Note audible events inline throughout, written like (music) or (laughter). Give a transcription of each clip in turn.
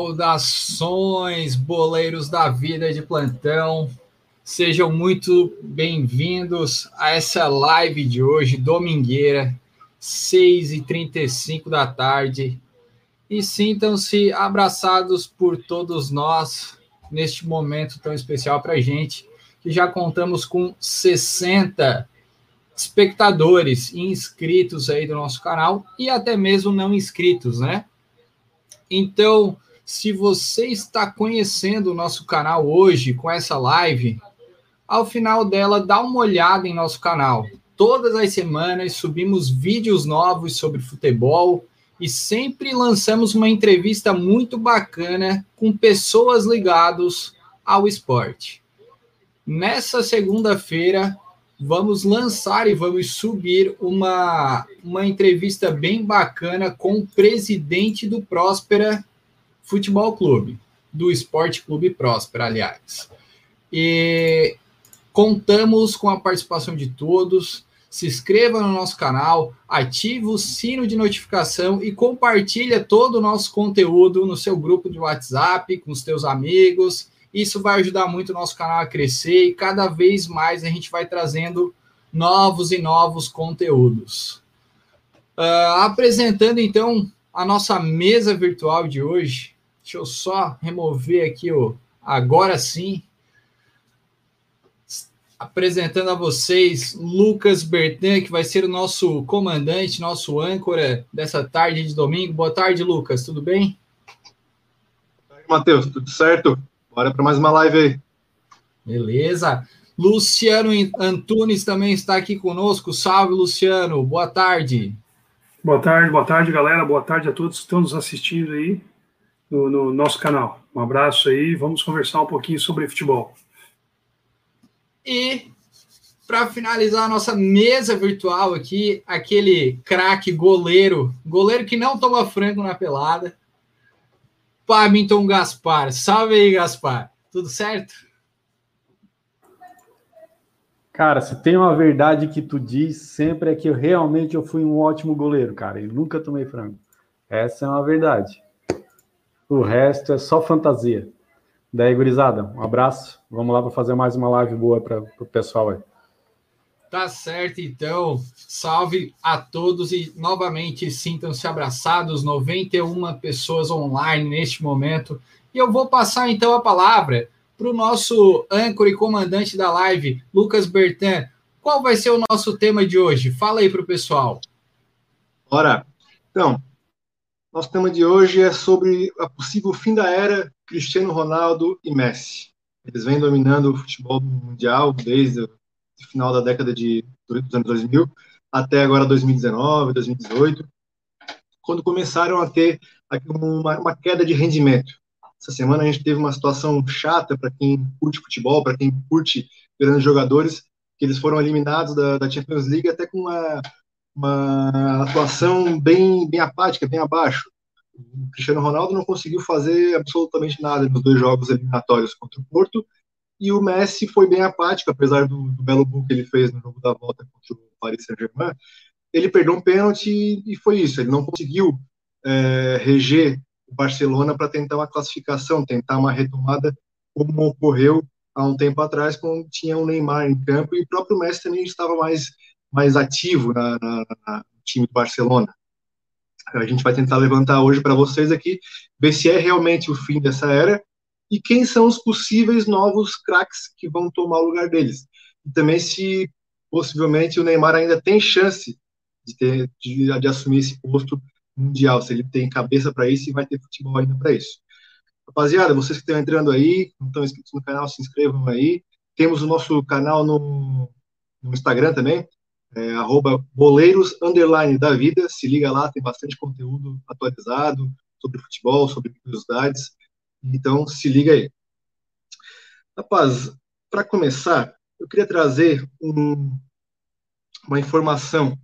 Saudações, boleiros da vida de plantão. Sejam muito bem-vindos a essa live de hoje, domingueira, 6h35 da tarde. E sintam-se abraçados por todos nós neste momento tão especial para a gente, que já contamos com 60 espectadores inscritos aí do nosso canal e até mesmo não inscritos, né? Então, se você está conhecendo o nosso canal hoje com essa live, ao final dela, dá uma olhada em nosso canal. Todas as semanas subimos vídeos novos sobre futebol e sempre lançamos uma entrevista muito bacana com pessoas ligadas ao esporte. Nessa segunda-feira, vamos lançar e vamos subir uma, uma entrevista bem bacana com o presidente do Próspera Futebol Clube, do Esporte Clube Próspera, aliás. E contamos com a participação de todos. Se inscreva no nosso canal, ative o sino de notificação e compartilha todo o nosso conteúdo no seu grupo de WhatsApp, com os teus amigos, isso vai ajudar muito o nosso canal a crescer e cada vez mais a gente vai trazendo novos e novos conteúdos. Uh, apresentando então a nossa mesa virtual de hoje. Deixa eu só remover aqui o agora sim. Apresentando a vocês Lucas Bertan, que vai ser o nosso comandante, nosso âncora dessa tarde de domingo. Boa tarde, Lucas, tudo bem? Matheus, tudo certo? Bora para mais uma live aí. Beleza. Luciano Antunes também está aqui conosco. Salve, Luciano. Boa tarde. Boa tarde, boa tarde, galera. Boa tarde a todos que estão nos assistindo aí no, no nosso canal. Um abraço aí. Vamos conversar um pouquinho sobre futebol. E para finalizar a nossa mesa virtual aqui, aquele craque goleiro, goleiro que não toma frango na pelada, Pamington Gaspar. Salve aí, Gaspar. Tudo certo? Cara, se tem uma verdade que tu diz sempre é que eu, realmente eu fui um ótimo goleiro, cara, e nunca tomei frango. Essa é uma verdade. O resto é só fantasia. Daí, gurizada, um abraço. Vamos lá para fazer mais uma live boa para o pessoal aí. Tá certo, então. Salve a todos e novamente sintam-se abraçados. 91 pessoas online neste momento. E eu vou passar então a palavra para o nosso âncora e comandante da live, Lucas Bertan. Qual vai ser o nosso tema de hoje? Fala aí para o pessoal. Ora, então, nosso tema de hoje é sobre a possível fim da era Cristiano Ronaldo e Messi. Eles vêm dominando o futebol mundial desde final da década de, dos anos 2000 até agora 2019, 2018, quando começaram a ter uma, uma queda de rendimento. Essa semana a gente teve uma situação chata para quem curte futebol, para quem curte grandes jogadores, que eles foram eliminados da, da Champions League até com uma, uma atuação bem, bem apática, bem abaixo. O Cristiano Ronaldo não conseguiu fazer absolutamente nada nos dois jogos eliminatórios contra o Porto e o Messi foi bem apático, apesar do, do belo gol que ele fez no jogo da volta contra o Paris Saint-Germain. Ele perdeu um pênalti e foi isso. Ele não conseguiu é, reger o Barcelona para tentar uma classificação, tentar uma retomada, como ocorreu há um tempo atrás, quando tinha o Neymar em campo e o próprio Messi também estava mais, mais ativo na, na, time do Barcelona. A gente vai tentar levantar hoje para vocês aqui, ver se é realmente o fim dessa era e quem são os possíveis novos craques que vão tomar o lugar deles. E também se possivelmente o Neymar ainda tem chance de, ter, de, de assumir esse posto mundial, se ele tem cabeça para isso e vai ter futebol ainda para isso. Rapaziada, vocês que estão entrando aí, não estão inscritos no canal, se inscrevam aí. Temos o nosso canal no, no Instagram também, é, arroba boleiros underline da vida. Se liga lá, tem bastante conteúdo atualizado sobre futebol, sobre curiosidades. Então, se liga aí. Rapaz, para começar, eu queria trazer um, uma informação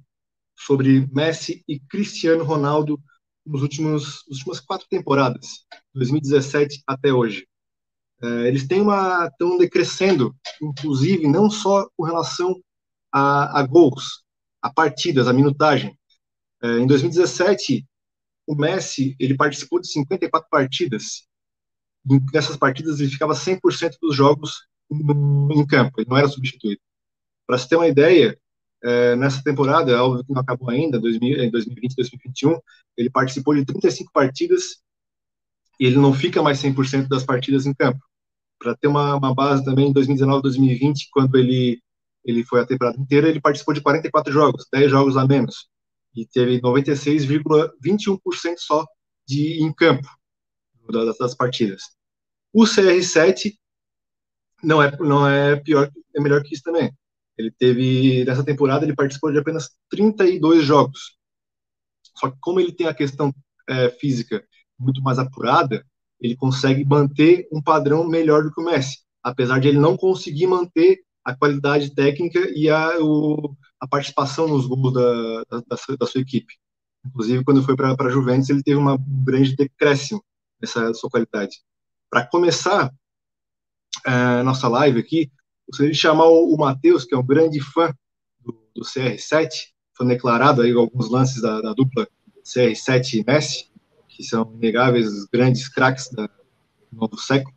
sobre Messi e Cristiano Ronaldo nos últimos últimas quatro temporadas, 2017 até hoje. É, eles têm uma estão decrescendo, inclusive não só com relação a, a gols, a partidas, a minutagem. É, em 2017 o Messi, ele participou de 54 partidas. Nessas partidas, ele ficava 100% dos jogos em campo, ele não era substituído. Para você ter uma ideia, é, nessa temporada, é óbvio que não acabou ainda, 2000, em 2020, 2021, ele participou de 35 partidas e ele não fica mais 100% das partidas em campo. Para ter uma, uma, base também, em 2019, 2020, quando ele, ele foi a temporada inteira, ele participou de 44 jogos, 10 jogos a menos, e teve 96,21% só de em campo das, das partidas. O CR7 não é, não é pior, é melhor que isso também. Ele teve, nessa temporada, ele participou de apenas 32 jogos. Só que como ele tem a questão é, física muito mais apurada, ele consegue manter um padrão melhor do que o Messi, apesar de ele não conseguir manter a qualidade técnica e a, o, a participação nos gols da, da, da, sua equipe. Inclusive, quando foi para a Juventus, ele teve uma grande decréscimo nessa sua qualidade. Para começar a é, nossa live aqui, gostaria de chamar o, o Matheus, que é um grande fã do, do CR7, foi declarado aí alguns lances da, da, dupla CR7 e Messi, que são inegáveis grandes craques do novo século.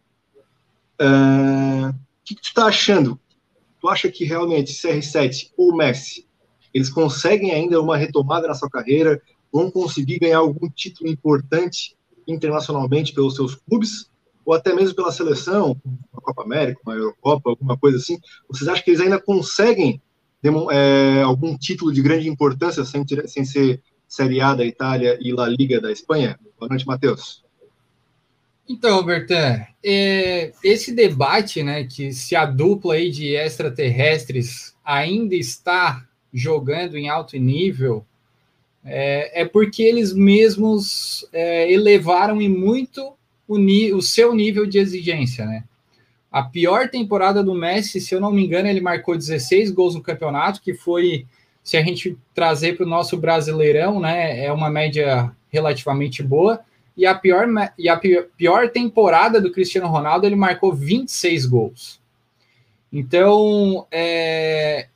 Uh, o que, que tu está achando? Tu acha que realmente CR7 ou Messi, eles conseguem ainda uma retomada na sua carreira, vão conseguir ganhar algum título importante internacionalmente pelos seus clubes? ou até mesmo pela seleção, uma Copa América, uma Eurocopa, alguma coisa assim, vocês acham que eles ainda conseguem é, algum título de grande importância sem, sem ser Série A da Itália e La Liga da Espanha? Boa noite, Matheus. Então, Bertan, é, esse debate, né, que se a dupla aí de extraterrestres ainda está jogando em alto nível, é, é porque eles mesmos é, elevaram em muito o, o seu nível de exigência, né? A pior temporada do Messi, se eu não me engano, ele marcou 16 gols no campeonato, que foi, se a gente trazer para o nosso brasileirão, né, é uma média relativamente boa. E a pior, e a pior temporada do Cristiano Ronaldo, ele marcou 26 gols. Então, é,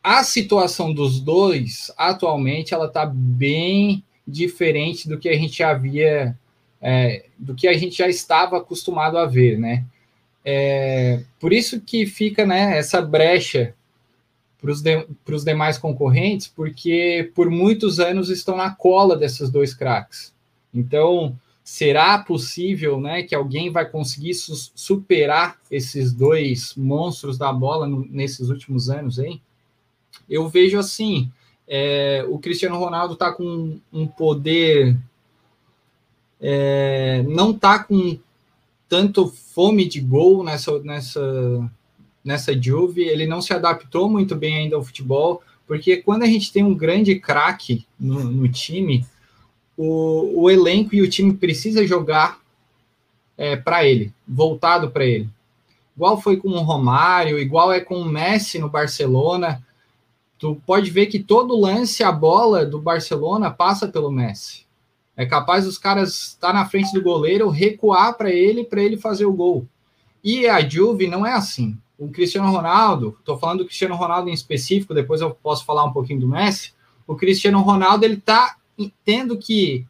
a situação dos dois, atualmente, ela está bem diferente do que a gente havia é, do que a gente já estava acostumado a ver, né? É, por isso que fica né, essa brecha para os de, demais concorrentes, porque por muitos anos estão na cola desses dois craques. Então, será possível né, que alguém vai conseguir su superar esses dois monstros da bola nesses últimos anos, hein? Eu vejo assim, é, o Cristiano Ronaldo está com um poder é, não está com tanto fome de gol nessa, nessa, nessa Juve, ele não se adaptou muito bem ainda ao futebol, porque quando a gente tem um grande craque no, no, time, o, o elenco e o time precisa jogar é, para ele, voltado para ele. Igual foi com o Romário, igual é com o Messi no Barcelona. Tu pode ver que todo lance, a bola do Barcelona passa pelo Messi. É capaz dos caras estar tá na frente do goleiro, recuar para ele, para ele fazer o gol. E a Juve não é assim. O Cristiano Ronaldo, estou falando do Cristiano Ronaldo em específico, depois eu posso falar um pouquinho do Messi. O Cristiano Ronaldo ele está tendo que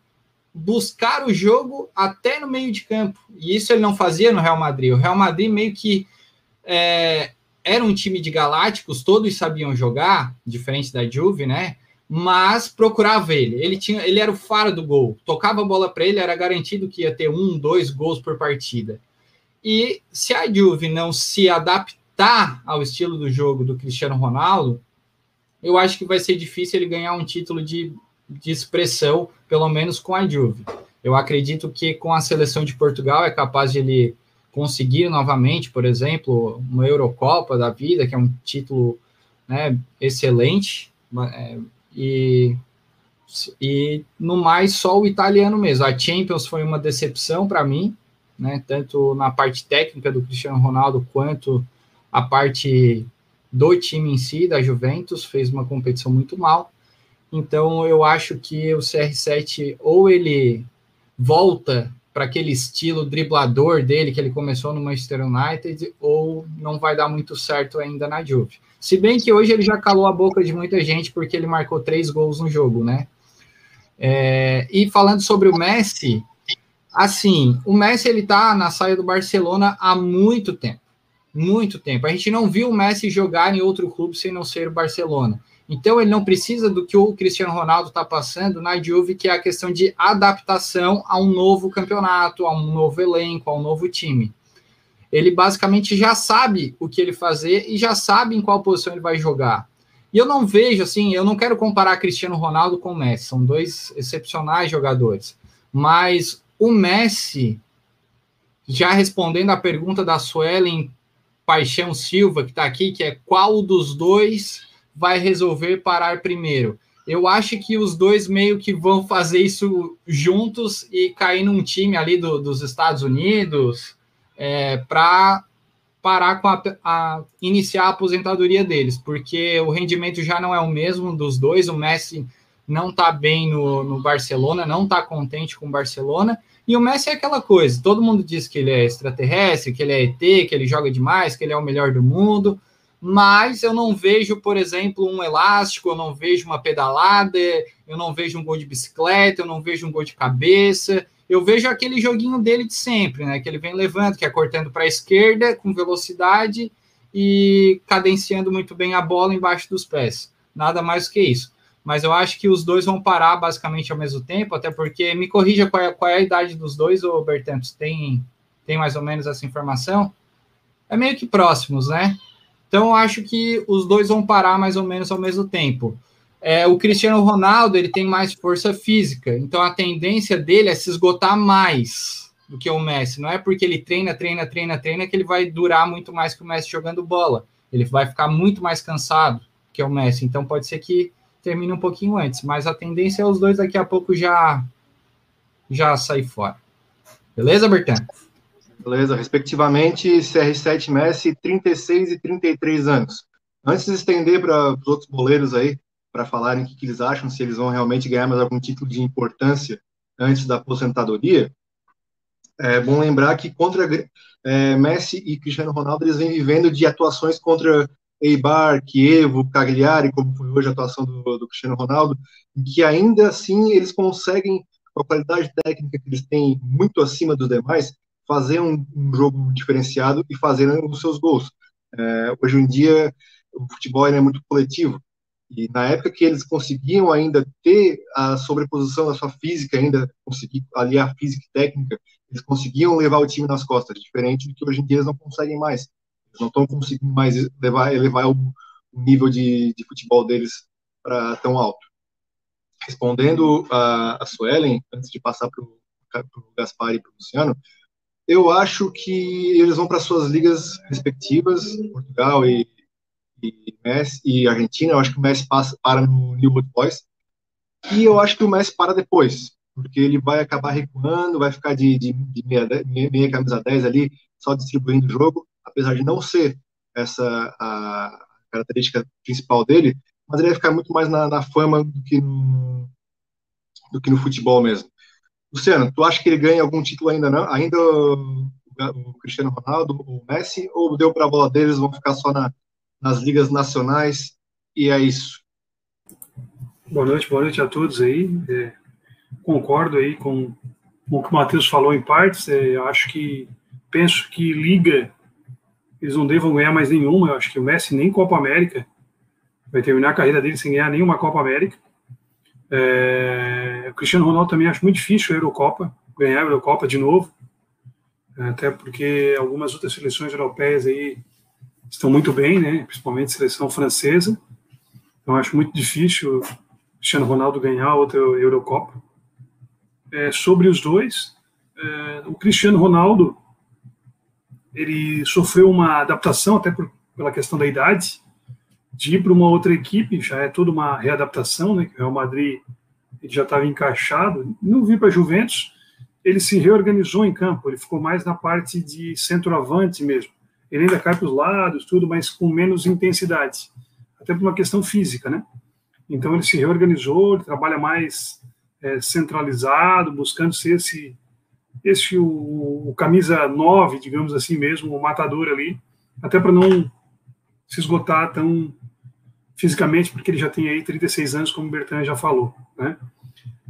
buscar o jogo até no meio de campo. E isso ele não fazia no Real Madrid. O Real Madrid meio que é, era um time de galácticos, todos sabiam jogar, diferente da Juve, né? mas procurava ele. Ele tinha, ele era o faro do gol. Tocava a bola para ele, era garantido que ia ter um, dois gols por partida. E se a Juve não se adaptar ao estilo do jogo do Cristiano Ronaldo, eu acho que vai ser difícil ele ganhar um título de, de expressão, pelo menos com a Juve. Eu acredito que com a seleção de Portugal é capaz de ele conseguir novamente, por exemplo, uma Eurocopa da vida, que é um título né, excelente. É, e, e no mais, só o italiano mesmo. A Champions foi uma decepção para mim, né? Tanto na parte técnica do Cristiano Ronaldo quanto a parte do time em si, da Juventus, fez uma competição muito mal. Então eu acho que o CR7 ou ele volta para aquele estilo driblador dele que ele começou no Manchester United, ou não vai dar muito certo ainda na Juve. Se bem que hoje ele já calou a boca de muita gente porque ele marcou três gols no jogo, né? É, e falando sobre o Messi, assim, o Messi ele tá na saia do Barcelona há muito tempo, muito tempo. A gente não viu o Messi jogar em outro clube sem não ser o Barcelona. Então ele não precisa do que o Cristiano Ronaldo está passando na Juve, que é a questão de adaptação a um novo campeonato, a um novo elenco, a um novo time. Ele basicamente já sabe o que ele fazer e já sabe em qual posição ele vai jogar. E eu não vejo assim, eu não quero comparar Cristiano Ronaldo com Messi, são dois excepcionais jogadores. Mas o Messi, já respondendo a pergunta da Suelen Paixão Silva, que está aqui, que é qual dos dois vai resolver parar primeiro? Eu acho que os dois meio que vão fazer isso juntos e cair num time ali do, dos Estados Unidos é, para parar com a, a, iniciar a aposentadoria deles, porque o rendimento já não é o mesmo dos dois. O Messi não está bem no, no Barcelona, não está contente com o Barcelona. E o Messi é aquela coisa: todo mundo diz que ele é extraterrestre, que ele é ET, que ele joga demais, que ele é o melhor do mundo. Mas eu não vejo, por exemplo, um elástico, eu não vejo uma pedalada, eu não vejo um gol de bicicleta, eu não vejo um gol de cabeça, eu vejo aquele joguinho dele de sempre, né? Que ele vem levando, que é cortando para a esquerda com velocidade e cadenciando muito bem a bola embaixo dos pés. Nada mais que isso. Mas eu acho que os dois vão parar basicamente ao mesmo tempo, até porque me corrija qual é, qual é a idade dos dois, ou Bertantos, tem, tem mais ou menos essa informação? É meio que próximos, né? Então acho que os dois vão parar mais ou menos ao mesmo tempo. É, o Cristiano Ronaldo ele tem mais força física, então a tendência dele é se esgotar mais do que o Messi. Não é porque ele treina, treina, treina, treina que ele vai durar muito mais que o Messi jogando bola. Ele vai ficar muito mais cansado que o Messi. Então pode ser que termine um pouquinho antes, mas a tendência é os dois daqui a pouco já já sair fora. Beleza, Bertan? Beleza, respectivamente CR7 Messi 36 e 33 anos. Antes de estender para os outros boleiros aí, para falarem o que, que, eles acham, se eles vão realmente ganhar mais algum título de importância antes da aposentadoria. É bom lembrar que contra é, Messi e Cristiano Ronaldo eles vêm vivendo de atuações contra Eibar, Kievo, Cagliari, como foi hoje a atuação do, do Cristiano Ronaldo, que ainda assim eles conseguem, com a qualidade técnica que eles têm muito acima dos demais, fazer um, jogo diferenciado e fazer os seus gols. É, hoje em dia o futebol é muito coletivo e na época que eles conseguiam ainda ter a sobreposição da sua física, ainda conseguir aliar física e técnica, eles conseguiam levar o time nas costas, diferente do que hoje em dia eles não conseguem mais. Eles não estão conseguindo mais levar, elevar o, nível de, de futebol deles para tão alto. Respondendo a, a Suelen, antes de passar para o Gaspar e para o Luciano, eu acho que eles vão para suas ligas respectivas, Portugal e e, Messi, e Argentina. Eu acho que o Messi passa, para no New Old Boys. E eu acho que o Messi para depois, porque ele vai acabar recuando, vai ficar de, de, de meia, meia, meia, camisa 10 ali, só distribuindo o jogo, apesar de não ser essa a característica principal dele, mas ele vai ficar muito mais na, na fama do que no, do que no futebol mesmo. Luciano, tu acha que ele ganha algum título ainda não? Ainda o, Cristiano Ronaldo, o Messi, ou deu para a bola deles, vão ficar só na, nas ligas nacionais, e é isso. Boa noite, boa noite a todos aí. É, concordo aí com, com, o que o Matheus falou em partes. É, acho que penso que liga eles não devam ganhar mais nenhuma. Eu acho que o Messi nem Copa América vai terminar a carreira dele sem ganhar nenhuma Copa América. É, o Cristiano Ronaldo também acho muito difícil a Eurocopa, ganhar a Eurocopa de novo, até porque algumas outras seleções europeias aí estão muito bem, né? principalmente a seleção francesa. Então, acho muito difícil o Cristiano Ronaldo ganhar outra Eurocopa. É, sobre os dois, é, o Cristiano Ronaldo ele sofreu uma adaptação, até por, pela questão da idade, de ir para uma outra equipe, já é toda uma readaptação, né? O Real Madrid ele já estava encaixado, não vir para a Juventus, ele se reorganizou em campo, ele ficou mais na parte de centroavante mesmo ele ainda cai para os lados, tudo, mas com menos intensidade, até por uma questão física, né? Então ele se reorganizou, ele trabalha mais é, centralizado, buscando ser esse, esse o, o, camisa 9, digamos assim mesmo, o matador ali, até para não se esgotar tão fisicamente, porque ele já tem aí 36 anos, como o Bertrand já falou, né?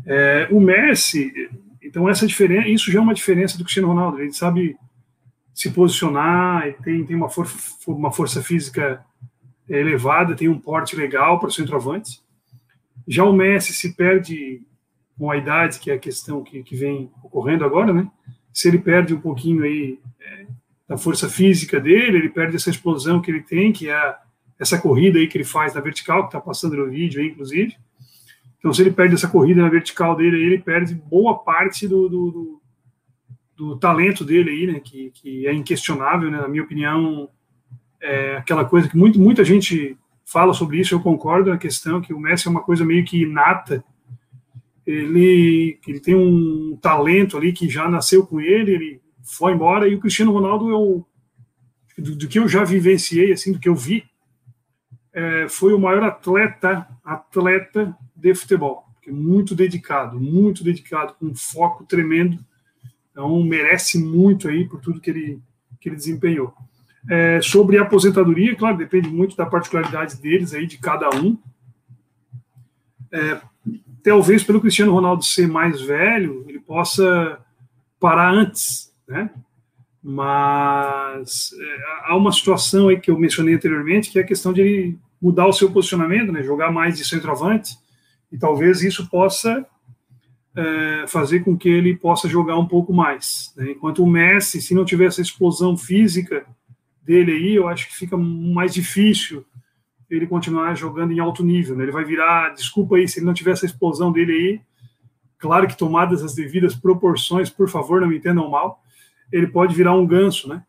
É, o Messi, então essa diferença, isso já é uma diferença do Cristiano Ronaldo. Ele sabe se posicionar, tem, tem uma, for, uma força física elevada, tem um porte legal para o centroavante. Já o Messi se perde com a idade, que é a questão que, que vem ocorrendo agora, né? Se ele perde um pouquinho aí é, da força física dele, ele perde essa explosão que ele tem, que é essa corrida aí que ele faz na vertical, que está passando no vídeo aí, inclusive. Então, se ele perde essa corrida na vertical dele, ele perde boa parte do, do, do, do talento dele aí, né? Que, que é inquestionável, né? Na minha opinião, é aquela coisa que muito, muita gente fala sobre isso, eu concordo na questão que o Messi é uma coisa meio que inata. Ele, ele tem um talento ali que já nasceu com ele, ele foi embora, e o Cristiano Ronaldo, eu, do, do que eu já vivenciei, assim, do que eu vi, é, foi o maior atleta, atleta de futebol, muito dedicado, muito dedicado, com um foco tremendo, então merece muito aí por tudo que ele, que ele desempenhou. É, sobre a aposentadoria, claro, depende muito da particularidade deles aí, de cada um. É, talvez pelo Cristiano Ronaldo ser mais velho, ele possa parar antes, né? Mas é, há uma situação aí que eu mencionei anteriormente, que é a questão de ele mudar o seu posicionamento, né? Jogar mais de centroavante, e talvez isso possa é, fazer com que ele possa jogar um pouco mais. Né? Enquanto o Messi, se não tiver essa explosão física dele aí, eu acho que fica mais difícil ele continuar jogando em alto nível. Né? Ele vai virar, desculpa aí, se ele não tiver essa explosão dele aí, claro que tomadas as devidas proporções, por favor, não me entendam mal, ele pode virar um ganso, né?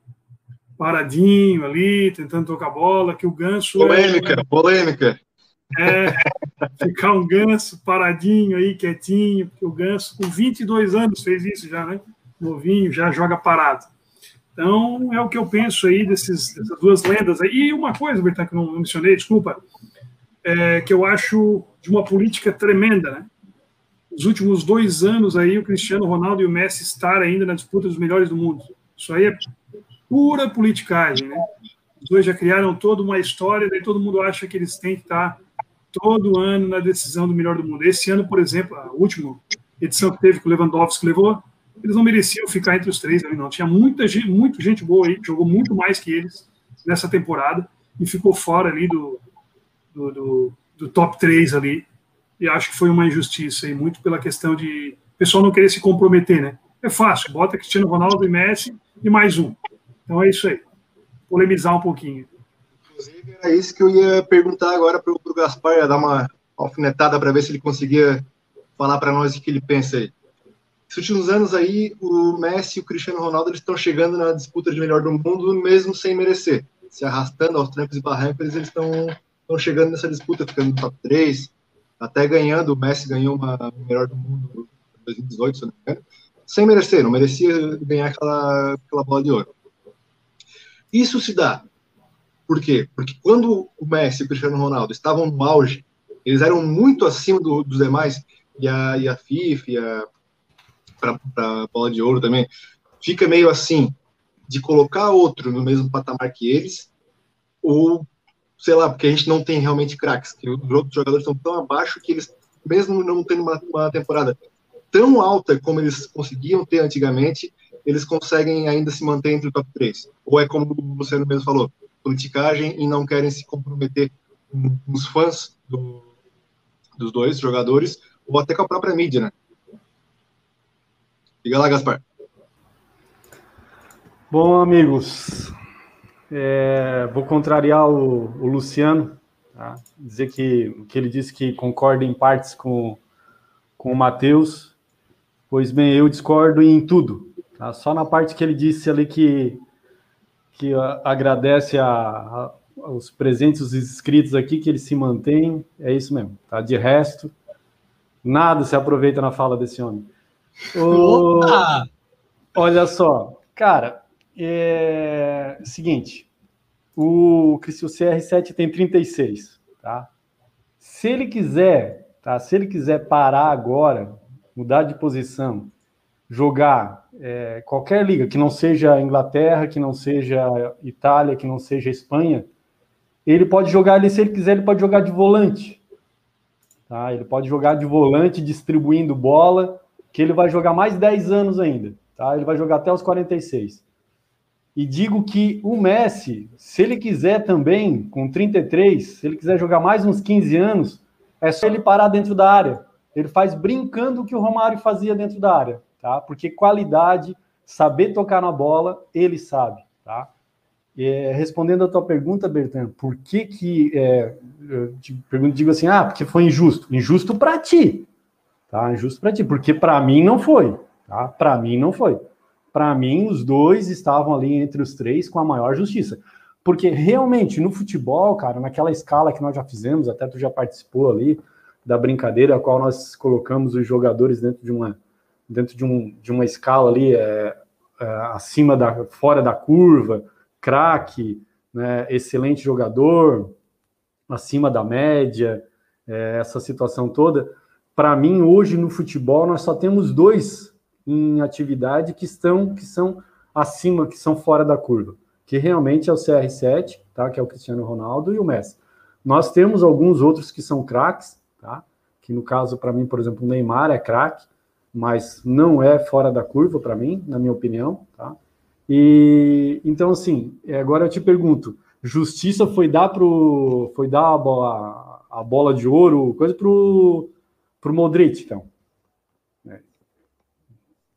Paradinho ali, tentando tocar bola, que o ganso. Polêmica, é, polêmica. É, ficar um ganso paradinho aí, quietinho, porque o ganso, com 22 anos, fez isso já, né? Novinho, já joga parado. Então, é o que eu penso aí desses, dessas duas lendas. E uma coisa, Bertan, que eu não mencionei, desculpa, é, que eu acho de uma política tremenda, né? Os últimos dois anos aí, o Cristiano Ronaldo e o Messi estar ainda na disputa dos melhores do mundo. Isso aí é pura politicagem, né? Os dois já criaram toda uma história, daí todo mundo acha que eles têm que estar todo ano na decisão do melhor do mundo. Esse ano, por exemplo, a última edição que teve que o Lewandowski levou, eles não mereciam ficar entre os três ali, não. Tinha muita gente, muita gente boa aí, jogou muito mais que eles nessa temporada e ficou fora ali do, do, do, do top 3 ali. E acho que foi uma injustiça aí, muito pela questão de o pessoal não querer se comprometer, né? É fácil, bota Cristiano Ronaldo e Messi e mais um. Então é isso aí. Polemizar um pouquinho. Inclusive, era isso que eu ia perguntar agora para o Gaspar, ia dar uma alfinetada para ver se ele conseguia falar para nós o que ele pensa aí. Nos últimos anos aí, o Messi e o Cristiano Ronaldo eles estão chegando na disputa de melhor do mundo, mesmo sem merecer. Se arrastando aos trancos e barrancos, eles estão chegando nessa disputa, ficando no top 3, até ganhando. O Messi ganhou uma melhor do mundo em 2018, se não me engano, sem merecer, não merecia ganhar aquela, aquela bola de ouro. Isso se dá. Por quê? Porque quando o Messi e o Cristiano Ronaldo estavam no auge, eles eram muito acima do, dos demais, e a, e a FIFA, e a para bola de ouro também, fica meio assim, de colocar outro no mesmo patamar que eles, ou, sei lá, porque a gente não tem realmente craques, que os outros jogadores estão tão abaixo que eles, mesmo não tendo uma, uma temporada tão alta como eles conseguiam ter antigamente, eles conseguem ainda se manter entre o top 3. Ou é como o mesmo falou, politicagem e não querem se comprometer com os fãs do, dos dois jogadores, ou até com a própria mídia, né? Diga lá, Gaspar. Bom, amigos, é, vou contrariar o, o Luciano, tá? dizer que, que ele disse que concorda em partes com, com o Matheus, pois bem, eu discordo em tudo. Tá? Só na parte que ele disse ali que, que agradece a, a, aos presentes, os inscritos aqui, que ele se mantém, é isso mesmo. Tá? De resto, nada se aproveita na fala desse homem. O... Olha só, cara, é seguinte, o, o CR7 tem 36, tá? Se ele quiser, tá? Se ele quiser parar agora, mudar de posição, jogar é, qualquer liga que não seja Inglaterra, que não seja Itália, que não seja Espanha, ele pode jogar ali, se ele quiser, ele pode jogar de volante. tá? Ele pode jogar de volante distribuindo bola, que ele vai jogar mais 10 anos ainda, tá? Ele vai jogar até os 46. E digo que o Messi, se ele quiser também, com 33, se ele quiser jogar mais uns 15 anos, é só ele parar dentro da área. Ele faz brincando o que o Romário fazia dentro da área, tá? Porque qualidade, saber tocar na bola, ele sabe, tá? É, respondendo a tua pergunta, Bertan, por que que é, eu te pergunto, digo assim, ah, porque foi injusto. Injusto para ti, tá? Injusto para ti, porque para mim não foi, tá? Para mim não foi. Para mim, os dois estavam ali entre os três com a maior justiça. Porque realmente, no futebol, cara, naquela escala que nós já fizemos, até tu já participou ali da brincadeira, a qual nós colocamos os jogadores dentro de uma, dentro de, um, de uma escala ali é, é, acima da, fora da curva, craque, né, excelente jogador, acima da média, é, essa situação toda. Para mim, hoje no futebol, nós só temos dois em atividade que estão que são acima, que são fora da curva, que realmente é o CR7, tá? Que é o Cristiano Ronaldo e o Messi. Nós temos alguns outros que são craques, tá? Que no caso para mim, por exemplo, o Neymar é craque, mas não é fora da curva para mim, na minha opinião, tá? E então assim, agora eu te pergunto, justiça foi dar pro foi dar a bola, a bola de ouro, coisa pro pro Modric, então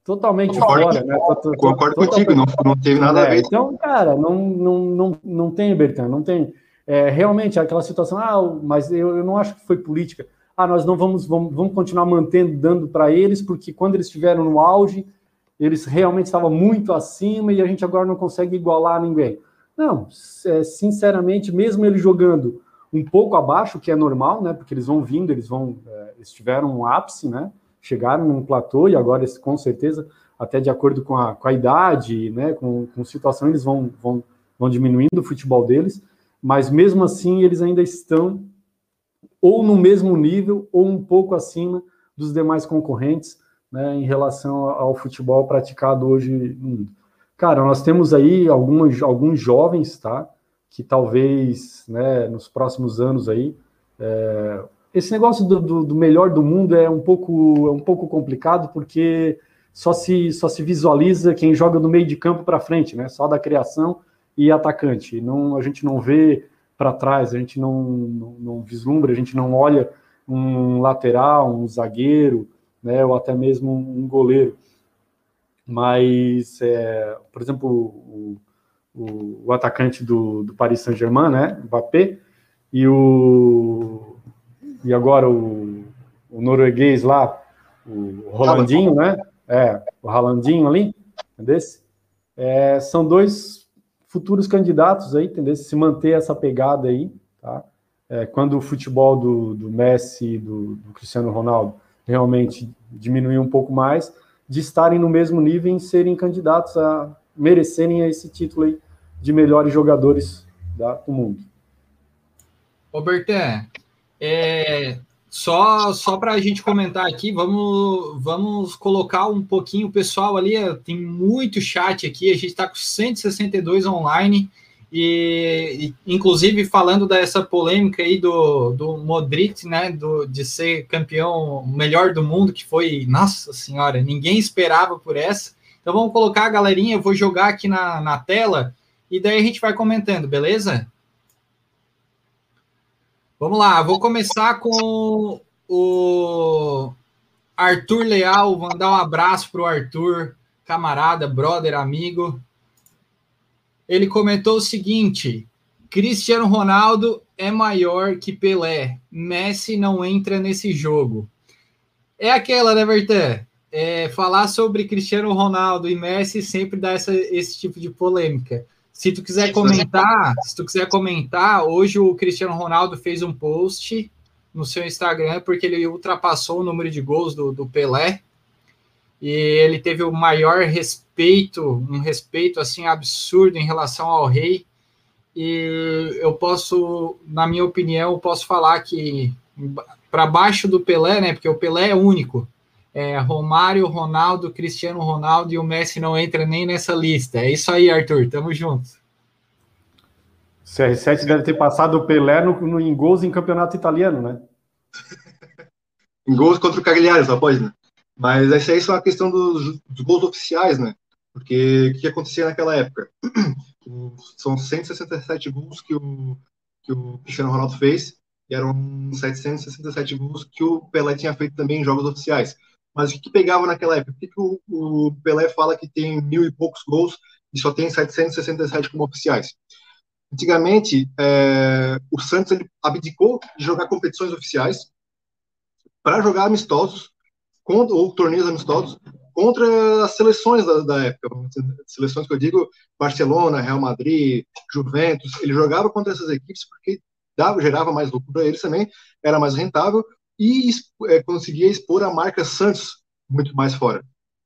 totalmente concordo, fora, né? Concordo contigo, não, não teve nada é, a ver. Então, cara, não, não, não, não tem, Bertan, não tem. É, realmente, aquela situação, ah, mas eu, eu não acho que foi política. Ah, nós não vamos, vamos, vamos continuar mantendo, dando para eles, porque quando eles estiveram no auge, eles realmente estavam muito acima e a gente agora não consegue igualar ninguém. Não, é, sinceramente, mesmo ele jogando um pouco abaixo, que é normal, né? Porque eles vão vindo, eles vão, é, eles tiveram um ápice, né? Chegaram num platô e agora, com certeza, até de acordo com a, com a idade, né, com, com situação, eles vão, vão, vão diminuindo o futebol deles, mas mesmo assim eles ainda estão ou no mesmo nível ou um pouco acima dos demais concorrentes né, em relação ao futebol praticado hoje no mundo. Cara, nós temos aí algumas, alguns jovens, tá? Que talvez, né, nos próximos anos aí, é, esse negócio do, do, do, melhor do mundo é um pouco, é um pouco complicado, porque só se, só se visualiza quem joga do meio de campo para frente, né? Só da criação e atacante. Não, a gente não vê para trás, a gente não, não, não, vislumbra, a gente não olha um lateral, um zagueiro, né? Ou até mesmo um goleiro. Mas, é, por exemplo, o, o, o atacante do, do Paris Saint-Germain, né? Mbappé, e o e agora o, o norueguês lá, o Rolandinho, né? É, o Rolandinho ali, entendeu? É, são dois futuros candidatos aí, entendeu? Se manter essa pegada aí, tá? É, quando o futebol do, do Messi e do, do, Cristiano Ronaldo realmente diminuir um pouco mais, de estarem no mesmo nível e serem candidatos a merecerem esse título aí de melhores jogadores da, do mundo. Roberto, é, só só para a gente comentar aqui, vamos, vamos colocar um pouquinho o pessoal ali. Tem muito chat aqui, a gente está com 162 online. E, inclusive falando dessa polêmica aí do, do Modric, né, do, de ser campeão melhor do mundo, que foi, nossa senhora, ninguém esperava por essa. Então vamos colocar a galerinha, eu vou jogar aqui na, na tela e daí a gente vai comentando, beleza? Vamos lá, vou começar com o Arthur Leal. Mandar um abraço para o Arthur, camarada, brother, amigo. Ele comentou o seguinte: Cristiano Ronaldo é maior que Pelé. Messi não entra nesse jogo. É aquela, né, Bertan? É, falar sobre Cristiano Ronaldo e Messi sempre dá essa, esse tipo de polêmica. Se tu quiser comentar, se tu quiser comentar, hoje o Cristiano Ronaldo fez um post no seu Instagram porque ele ultrapassou o número de gols do, do Pelé e ele teve o maior respeito, um respeito assim absurdo em relação ao rei. E eu posso, na minha opinião, eu posso falar que para baixo do Pelé, né? Porque o Pelé é único é, Romário, Ronaldo, Cristiano Ronaldo e o Messi não entra nem nessa lista. É isso aí, Arthur. Tamo junto. CR7 deve ter passado o Pelé no, no, em gols em campeonato italiano, né? em gols contra o Cagliari, só pode, né? Mas essa aí é só a questão dos, dos gols oficiais, né? Porque o que acontecia naquela época? (clears throat) São 167 gols que o, que o Cristiano Ronaldo fez, e eram 767 gols que o Pelé tinha feito também em jogos oficiais. Mas o que pegava naquela época? Por que, que o, o, Pelé fala que tem mil e poucos gols e só tem 767 como oficiais? Antigamente, é, o Santos ele abdicou de jogar competições oficiais para jogar amistosos contra, ou torneios amistosos contra as seleções da, da época. Seleções que eu digo, Barcelona, Real Madrid, Juventus. Ele jogava contra essas equipes porque dava, gerava mais lucro para eles também, era mais rentável e é, conseguia expor a marca Santos muito mais fora.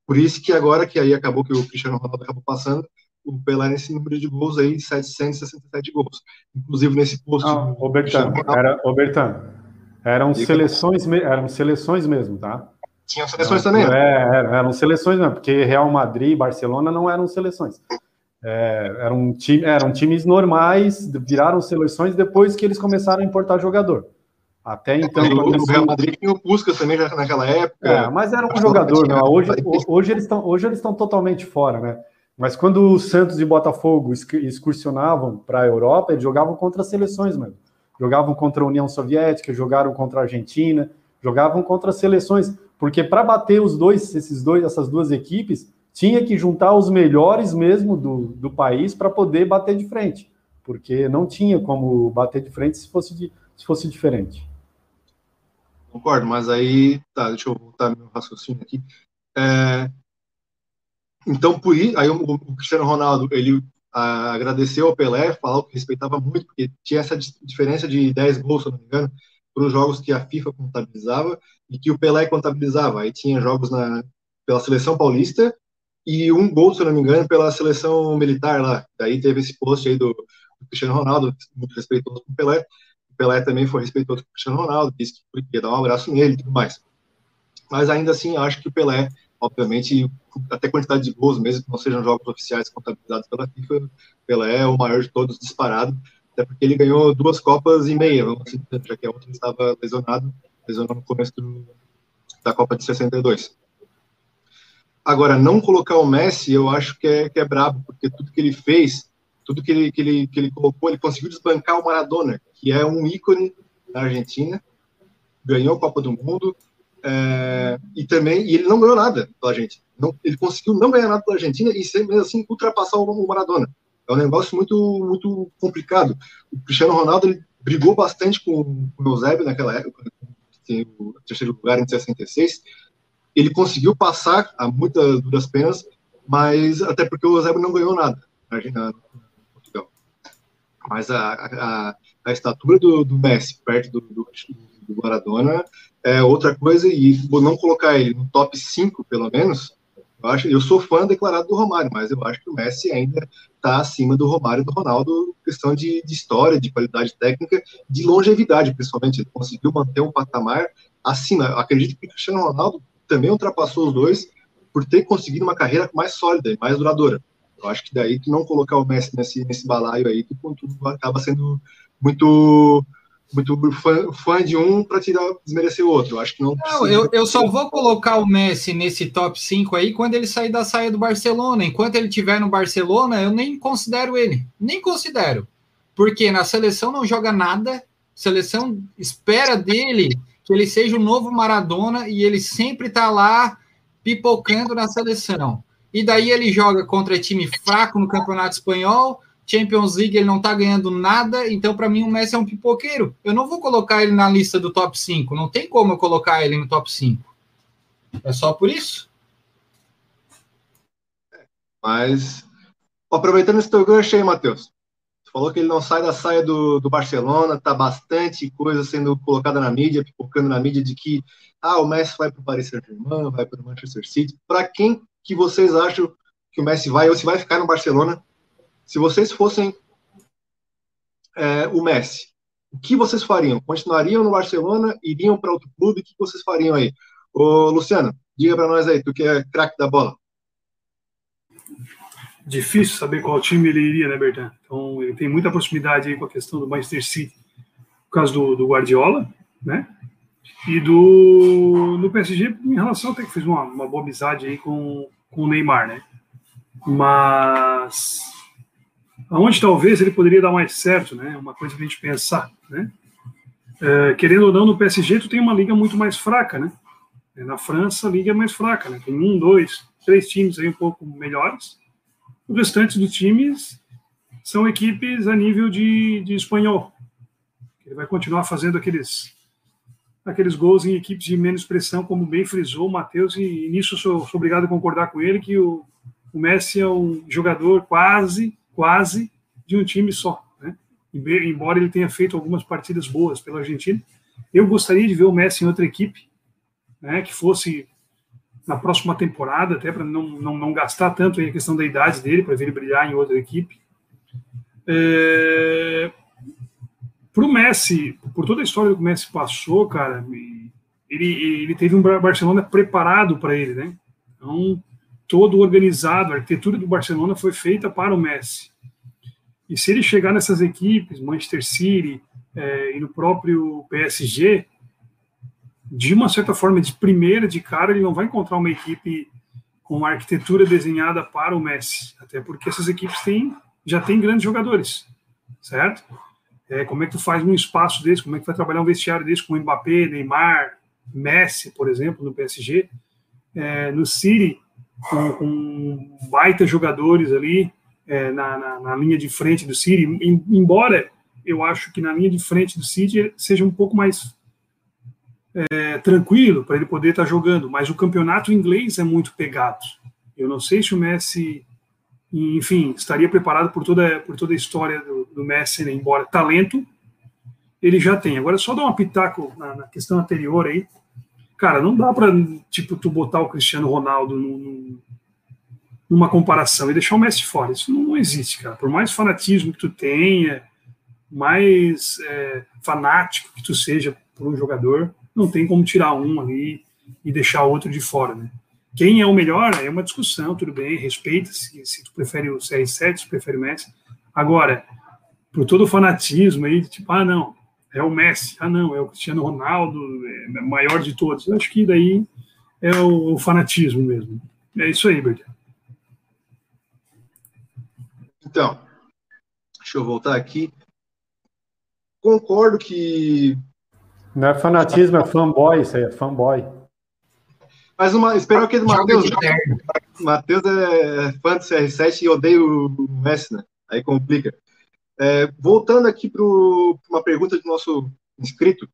Por isso que agora que aí acabou que o Cristiano Ronaldo acabou passando, o Pelé nesse número de gols aí, 767 gols. Inclusive nesse post. Não, Robertano, era, Robertano, eram seleções, eram seleções mesmo, tá? Tinham seleções não, também? É, eram seleções mesmo, porque Real Madrid e Barcelona não eram seleções. É, eram, time, eram times normais, viraram seleções depois que eles começaram a importar jogador. Até então. o Real Madrid tinha o Puskas também naquela época. É, mas era um jogador, não. Hoje, hoje eles estão hoje eles estão totalmente fora, né? Mas quando o Santos e Botafogo excursionavam para a Europa, eles jogavam contra seleções mesmo. Jogavam contra a União Soviética, jogaram contra a Argentina, jogavam contra seleções, porque para bater os dois, esses dois, essas duas equipes, tinha que juntar os melhores mesmo do, do país para poder bater de frente, porque não tinha como bater de frente se fosse, de, se fosse diferente. Concordo, mas aí, tá, deixa eu voltar meu raciocínio aqui. É, então, por isso, aí o, o Cristiano Ronaldo, ele a, agradeceu ao Pelé, falou que respeitava muito, porque tinha essa diferença de 10 gols, se não me engano, para os jogos que a FIFA contabilizava e que o Pelé contabilizava. Aí tinha jogos na, pela seleção paulista e um gol, se não me engano, pela seleção militar lá. Daí teve esse post aí do, do Cristiano Ronaldo, muito respeitoso com o Pelé. Pelé também foi respeitoso com o Cristiano Ronaldo, disse que podia dar um abraço nele e tudo mais. Mas ainda assim, acho que o Pelé, obviamente, até quantidade de gols, mesmo que não sejam jogos oficiais contabilizados pela FIFA, Pelé é o maior de todos disparado, até porque ele ganhou duas Copas e meia, assim, já que a outra estava lesionado, lesionou no começo do, da Copa de 62. Agora, não colocar o Messi, eu acho que é, que é brabo, porque tudo que ele fez, tudo que ele, que, ele, que ele colocou, ele conseguiu desbancar o Maradona, que é um ícone da Argentina, ganhou a Copa do Mundo, é, e também, e ele não ganhou nada pela gente. Não, ele conseguiu não ganhar nada pela Argentina e, mesmo assim, ultrapassar o, Maradona. É um negócio muito, muito complicado. O Cristiano Ronaldo ele brigou bastante com, com o Eusébio naquela época, tem o terceiro lugar em 66, ele conseguiu passar a muitas duras penas, mas até porque o Eusébio não ganhou nada na. Mas a, a, a estatura do, do, Messi perto do, do, do Maradona é outra coisa, e vou não colocar ele no top 5, pelo menos, eu, acho, eu sou fã declarado do Romário, mas eu acho que o Messi ainda está acima do Romário e do Ronaldo, questão de, de, história, de qualidade técnica, de longevidade, principalmente. Ele conseguiu manter um patamar acima. Eu acredito que o Cristiano Ronaldo também ultrapassou os dois por ter conseguido uma carreira mais sólida e mais duradoura. Eu acho que daí que não colocar o Messi nesse, nesse balaio aí, que tudo acaba sendo muito muito fã, fã de um para tirar desmerecer o outro. Eu acho que não. Não, eu, eu só vou colocar o Messi nesse top 5 aí quando ele sair da saia do Barcelona. Enquanto ele estiver no Barcelona, eu nem considero ele. Nem considero. Porque na seleção não joga nada. Seleção espera dele que ele seja o novo Maradona e ele sempre está lá pipocando na seleção. E daí ele joga contra time fraco no Campeonato Espanhol, Champions League ele não está ganhando nada, então para mim o Messi é um pipoqueiro. Eu não vou colocar ele na lista do top 5, não tem como eu colocar ele no top 5. É só por isso. Mas, aproveitando esse teu gancho aí, Matheus, falou que ele não sai da saia do, do Barcelona, tá bastante coisa sendo colocada na mídia, pipocando na mídia de que ah, o Messi vai para o Paris Saint-Germain, vai para o Manchester City. Para quem que vocês acham que o Messi vai ou se vai ficar no Barcelona? Se vocês fossem é, o Messi, o que vocês fariam? Continuariam no Barcelona? Iriam para outro clube? O que vocês fariam aí? Ô, Luciano, diga para nós aí, tu que é craque da bola difícil saber qual time ele iria, né, Bertan? Então, ele tem muita proximidade aí com a questão do Manchester City, por causa do, do Guardiola, né? E do no PSG, em relação até que fez uma, uma boa amizade aí com, com o Neymar, né? Mas aonde talvez ele poderia dar mais certo, né? Uma coisa para a gente pensar, né? É, querendo ou não, no PSG tu tem uma liga muito mais fraca, né? Na França a liga é mais fraca, né? Tem um, dois, três times aí um pouco melhores. O restante dos times são equipes a nível de, de espanhol. Ele vai continuar fazendo aqueles aqueles gols em equipes de menos pressão, como bem frisou o Matheus, e, nisso sou, sou, obrigado a concordar com ele, que o, o Messi é um jogador quase, quase de um time só. Né? Embora ele tenha feito algumas partidas boas pela Argentina, eu gostaria de ver o Messi em outra equipe, né, que fosse na próxima temporada, até para não, não, não, gastar tanto a questão da idade dele, para ver ele brilhar em outra equipe. É... Para o Messi, por toda a história que o Messi passou, cara, ele, ele teve um Barcelona preparado para ele, né? Então, todo organizado, a arquitetura do Barcelona foi feita para o Messi. E se ele chegar nessas equipes, Manchester City é, e no próprio PSG, de uma certa forma, de primeira, de cara, ele não vai encontrar uma equipe com uma arquitetura desenhada para o Messi, até porque essas equipes têm, já têm grandes jogadores, certo? É, como é que tu faz um espaço desse? Como é que vai trabalhar um vestiário desse com Mbappé, Neymar, Messi, por exemplo, no PSG? É, no City, com, com baita jogadores ali é, na, na, na, linha de frente do City, em, embora eu acho que na linha de frente do City seja um pouco mais é, tranquilo para ele poder estar tá jogando, mas o campeonato inglês é muito pegado. Eu não sei se o Messi, enfim, estaria preparado por toda, por toda a história do, do Messi, né? embora talento ele já tem. Agora, só dar um pitaco na, na questão anterior aí. Cara, não dá para tipo, tu botar o Cristiano Ronaldo num, numa comparação e deixar o Messi fora. Isso não, não existe, cara. Por mais fanatismo que tu tenha, mais é, fanático que tu seja por um jogador, não tem como tirar um ali e deixar outro de fora, né? Quem é o melhor é uma discussão, tudo bem, respeita-se, se tu prefere o CR7, se prefere o Messi. Agora, por todo o fanatismo aí, tipo, ah, não, é o Messi, ah, não, é o Cristiano Ronaldo, é maior de todos. Eu acho que daí é o, o fanatismo mesmo. É isso aí, Bert. Então, deixa eu voltar aqui. Concordo que não é fanatismo, é fanboy, isso aí, é fanboy. Mas uma, espero que o Matheus. Matheus é fã do CR7 e odeia o Messi, né? Aí complica. É, voltando aqui para uma pergunta do nosso inscrito.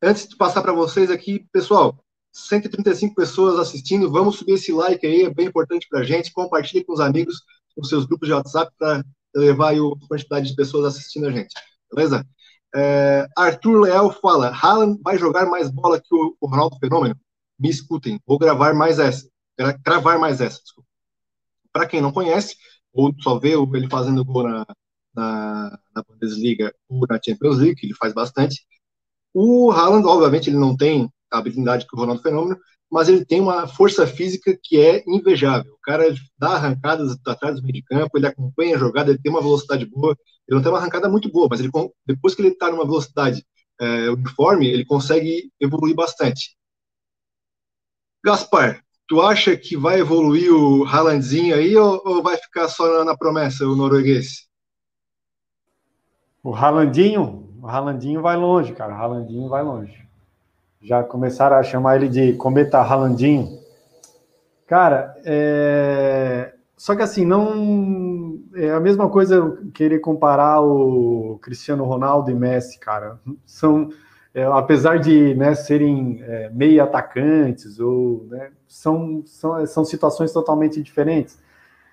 Antes de passar para vocês aqui, pessoal, 135 pessoas assistindo, vamos subir esse like aí, é bem importante para a gente. Compartilhe com os amigos, com seus grupos de WhatsApp, para levar aí a quantidade de pessoas assistindo a gente. Beleza? É, Arthur Leal fala: Haaland vai jogar mais bola que o, o Ronaldo Fenômeno? Me escutem, vou gravar mais essa. Gravar mais essa, Para quem não conhece, ou só vê ele fazendo gol na, na, na Bundesliga ou na Champions League, que ele faz bastante. O Haaland, obviamente, ele não tem a habilidade que o Ronaldo Fenômeno, mas ele tem uma força física que é invejável. O cara dá arrancadas atrás do meio de campo, ele acompanha a jogada, ele tem uma velocidade boa. Ele não tem uma arrancada muito boa, mas ele, depois que ele está numa velocidade é, uniforme, ele consegue evoluir bastante. Gaspar, tu acha que vai evoluir o Haalandzinho aí ou, ou vai ficar só na, na, promessa, o norueguês? O Haalandinho? O Haalandinho vai longe, cara. O Haalandinho vai longe já começaram a chamar ele de Cometa Ralandinho. Cara, é... só que assim, não. É a mesma coisa querer comparar o Cristiano Ronaldo e Messi, cara. São. É, apesar de né, serem é, meio atacantes, ou, né, são, são, são situações totalmente diferentes.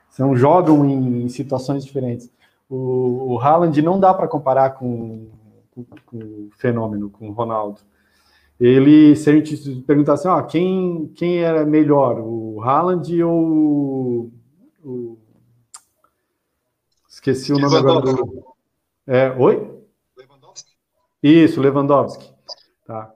São, jogam em, em situações diferentes. O, o Haaland não dá para comparar com, com, com o fenômeno, com o Ronaldo ele, se a gente perguntasse, ó, quem, quem era melhor, o Haaland ou o... Esqueci o nome agora do... É, oi? Lewandowski. Isso, Lewandowski. Tá.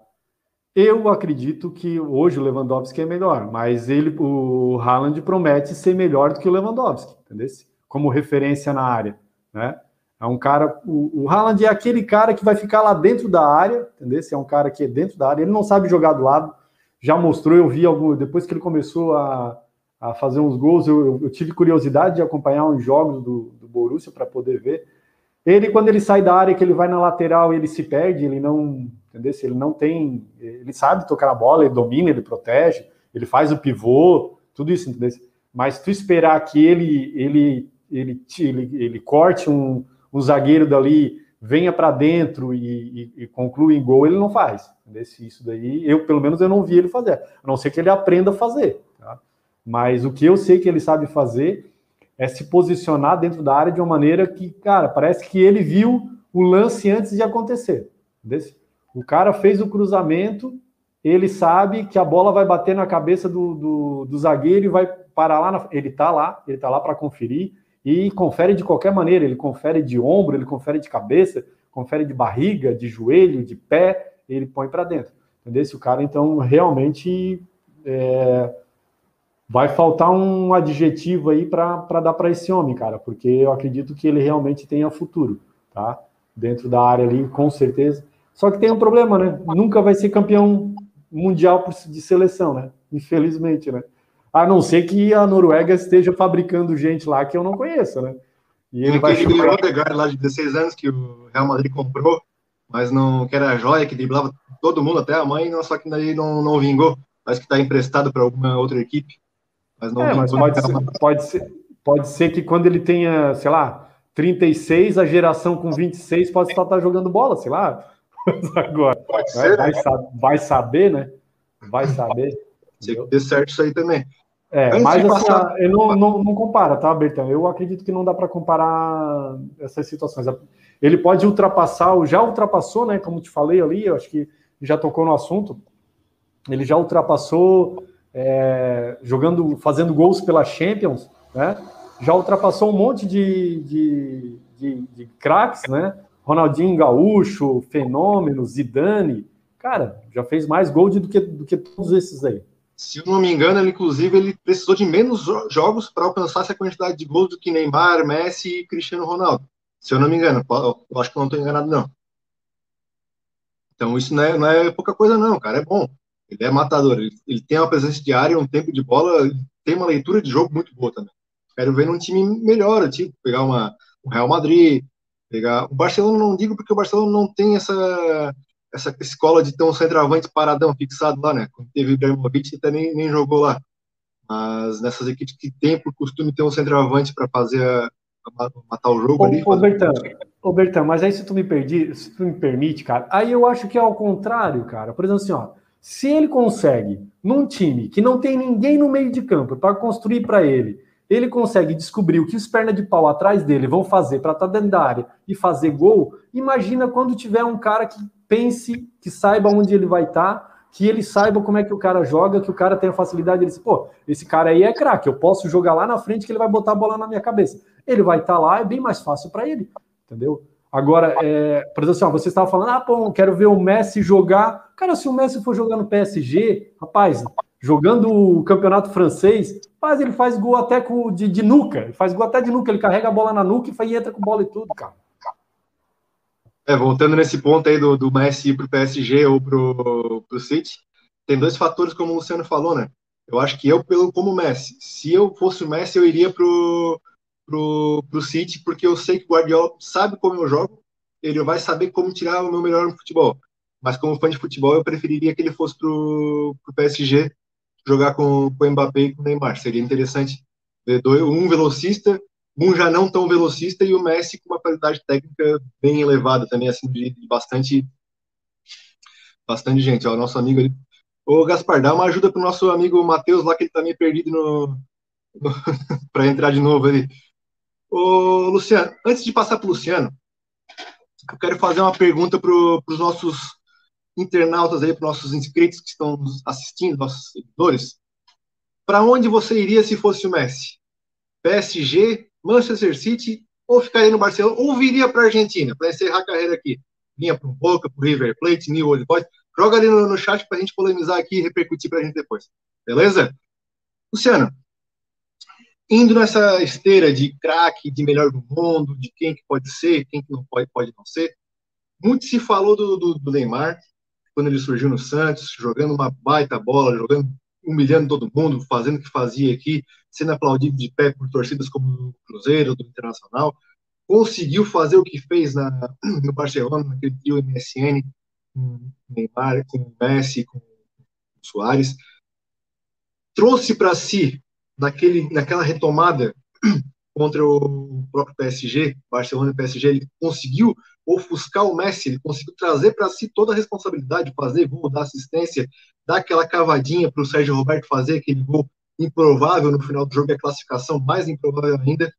Eu acredito que hoje o Lewandowski é melhor, mas ele, o Haaland promete ser melhor do que o Lewandowski, entendeu? Como referência na área, né? É um cara. O, o Haaland é aquele cara que vai ficar lá dentro da área, entendeu? É um cara que é dentro da área, ele não sabe jogar do lado. Já mostrou, eu vi algum. Depois que ele começou a, a fazer uns gols, eu, eu tive curiosidade de acompanhar uns jogos do, do Borussia para poder ver. Ele, quando ele sai da área, que ele vai na lateral, ele se perde, ele não. Entendeu? Ele não tem. Ele sabe tocar a bola, ele domina, ele protege, ele faz o pivô, tudo isso, entendeu? Mas tu esperar que ele, ele, ele, ele, ele corte um o zagueiro dali venha para dentro e, e, e, conclua em gol, ele não faz. Isso daí, eu pelo menos eu não vi ele fazer, a não ser que ele aprenda a fazer. Tá? Mas o que eu sei que ele sabe fazer é se posicionar dentro da área de uma maneira que, cara, parece que ele viu o lance antes de acontecer. Entendeu? O cara fez o cruzamento, ele sabe que a bola vai bater na cabeça do, do, do zagueiro e vai parar lá. Na, ele tá lá, ele tá lá para conferir e confere de qualquer maneira. Ele confere de ombro, ele confere de cabeça, confere de barriga, de joelho, de pé, ele põe para dentro. Entendeu? Esse cara, então, realmente é, vai faltar um adjetivo aí para dar para esse homem, cara, porque eu acredito que ele realmente tenha futuro, tá? Dentro da área ali, com certeza. Só que tem um problema, né? Nunca vai ser campeão mundial de seleção, né? Infelizmente, né? A não ser que a Noruega esteja fabricando gente lá que eu não conheço, né? E ele vai. Odegaard lá de 16 anos que o Real Madrid comprou, mas não que era joia, que driblava todo mundo, até a mãe, só que daí não, não vingou. Parece que está emprestado para alguma outra equipe. Mas não é, mas pode ser, pode, ser, pode ser que quando ele tenha, sei lá, 36, a geração com 26 pode estar tá jogando bola, sei lá. (laughs) Agora, pode ser, vai, né? vai, saber, né? Vai saber. Sei que dê certo isso aí também. É, mas assim, passar... eu não, não, não, compara, tá, Bertão? Eu acredito que não dá para comparar essas situações. Ele pode ultrapassar, já ultrapassou, né? Como te falei ali, eu acho que já tocou no assunto. Ele já ultrapassou é, jogando, fazendo gols pela Champions, né? Já ultrapassou um monte de, de, de, de craques, né? Ronaldinho Gaúcho, Fenômeno, Zidane. Cara, já fez mais gols do que, do que todos esses aí. Se eu não me engano, ele, inclusive, ele precisou de menos jogos para alcançar essa quantidade de gols do que Neymar, Messi e Cristiano Ronaldo. Se eu não me engano, eu acho que eu não estou enganado, não. Então, isso não é, não é pouca coisa, não, cara. É bom. Ele é matador. Ele, ele tem uma presença diária, um tempo de bola, tem uma leitura de jogo muito boa também. Quero ver num time melhor, tipo, pegar uma, um Real Madrid, pegar. O Barcelona não digo porque o Barcelona não tem essa essa escola de ter um centroavante paradão fixado lá, né? Quando teve o Ibrahimovic, até nem, nem jogou lá. Mas nessas equipes que tem por costume ter um centroavante para fazer a, a, matar o jogo ô, ali. Ô, Bertão, ô, Bertão, mas aí se tu me perdi, se tu me permite, cara, aí eu acho que é ao contrário, cara. Por exemplo, assim, ó, se ele consegue, num time que não tem ninguém no meio de campo para construir para ele, ele consegue descobrir o que os pernas de pau atrás dele vão fazer para estar tá dentro da área e fazer gol. Imagina quando tiver um cara que pense, que saiba onde ele vai estar, tá, que ele saiba como é que o cara joga, que o cara tenha facilidade. Ele diz, pô, esse cara aí é craque, eu posso jogar lá na frente que ele vai botar a bola na minha cabeça. Ele vai estar tá lá, é bem mais fácil para ele, entendeu? Agora, é, por exemplo, assim, ó, você estava falando, ah, pô, quero ver o Messi jogar. Cara, se o Messi for jogar no PSG, rapaz, jogando o campeonato francês, faz, ele faz gol até com, de, de nuca, ele faz gol até de nuca, ele carrega a bola na nuca e, faz, e entra com bola e tudo, cara. É, voltando nesse ponto aí do, do Messi ir pro PSG ou pro, pro City, tem dois fatores, como o Luciano falou, né? Eu acho que eu, pelo como Messi, se eu fosse o Messi, eu iria pro, pro, pro City, porque eu sei que o Guardiola sabe como eu jogo, ele vai saber como tirar o meu melhor no futebol. Mas como fã de futebol, eu preferiria que ele fosse pro, pro PSG jogar com, com o Mbappé e com o Neymar. Seria interessante ver dois, um velocista um já não tão velocista e o Messi com uma qualidade técnica bem elevada também, assim, de, de bastante bastante gente. Ó, o nosso amigo ali. Ô, Gaspar, dá uma ajuda pro nosso amigo Matheus lá, que ele tá meio perdido no (laughs) para entrar de novo ali. Ô, Luciano, antes de passar pro Luciano, eu quero fazer uma pergunta para os nossos internautas aí, para nossos inscritos que estão assistindo, nossos seguidores. Para onde você iria se fosse o Messi? PSG, Manchester City ou ficaria no Barcelona ou viria para a Argentina para encerrar a carreira aqui. Vinha para o Boca, para o River Plate, New Old Boys. Joga ali no, no chat para a gente polemizar aqui e repercutir para a gente depois. Beleza? Luciano, indo nessa esteira de craque, de melhor do mundo, de quem que pode ser, quem que não pode, pode não ser, muito se falou do, do, do Neymar, quando ele surgiu no Santos, jogando uma baita bola, jogando, humilhando todo mundo, fazendo o que fazia aqui, sendo aplaudido de pé por torcidas como o Cruzeiro, do Internacional, conseguiu fazer o que fez na, no Barcelona, naquele trio MSN, com Neymar, com Messi, com Soares, trouxe para si naquele, naquela retomada contra o próprio PSG, Barcelona e PSG, ele conseguiu ofuscar o Messi, ele conseguiu trazer para si toda a responsabilidade, fazer gol, dar assistência, dar aquela cavadinha para o Sérgio Roberto fazer aquele gol improvável no final do jogo, a classificação mais improvável ainda.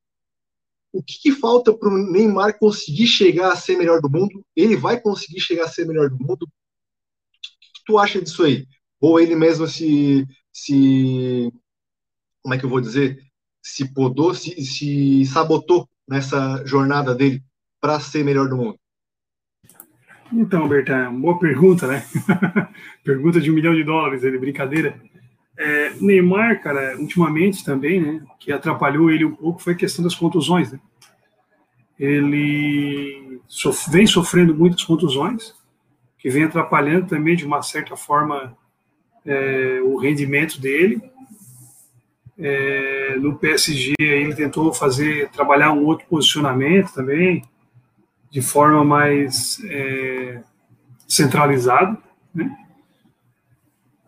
O que, que falta para o Neymar conseguir chegar a ser melhor do mundo? Ele vai conseguir chegar a ser melhor do mundo? O que tu acha disso aí? Ou ele mesmo se, se como é que eu vou dizer, se podou, se, se sabotou nessa jornada dele para ser melhor do mundo? Então, Bertan, boa pergunta, né? (laughs) pergunta de um milhão de dólares, ele brincadeira. É, Neymar, cara, ultimamente também, né, que atrapalhou ele um pouco foi a questão das contusões, né? Ele sof vem sofrendo muitas contusões, que vem atrapalhando também de uma certa forma é, o rendimento dele. É, no PSG ele tentou fazer trabalhar um outro posicionamento também de forma mais é, centralizada né?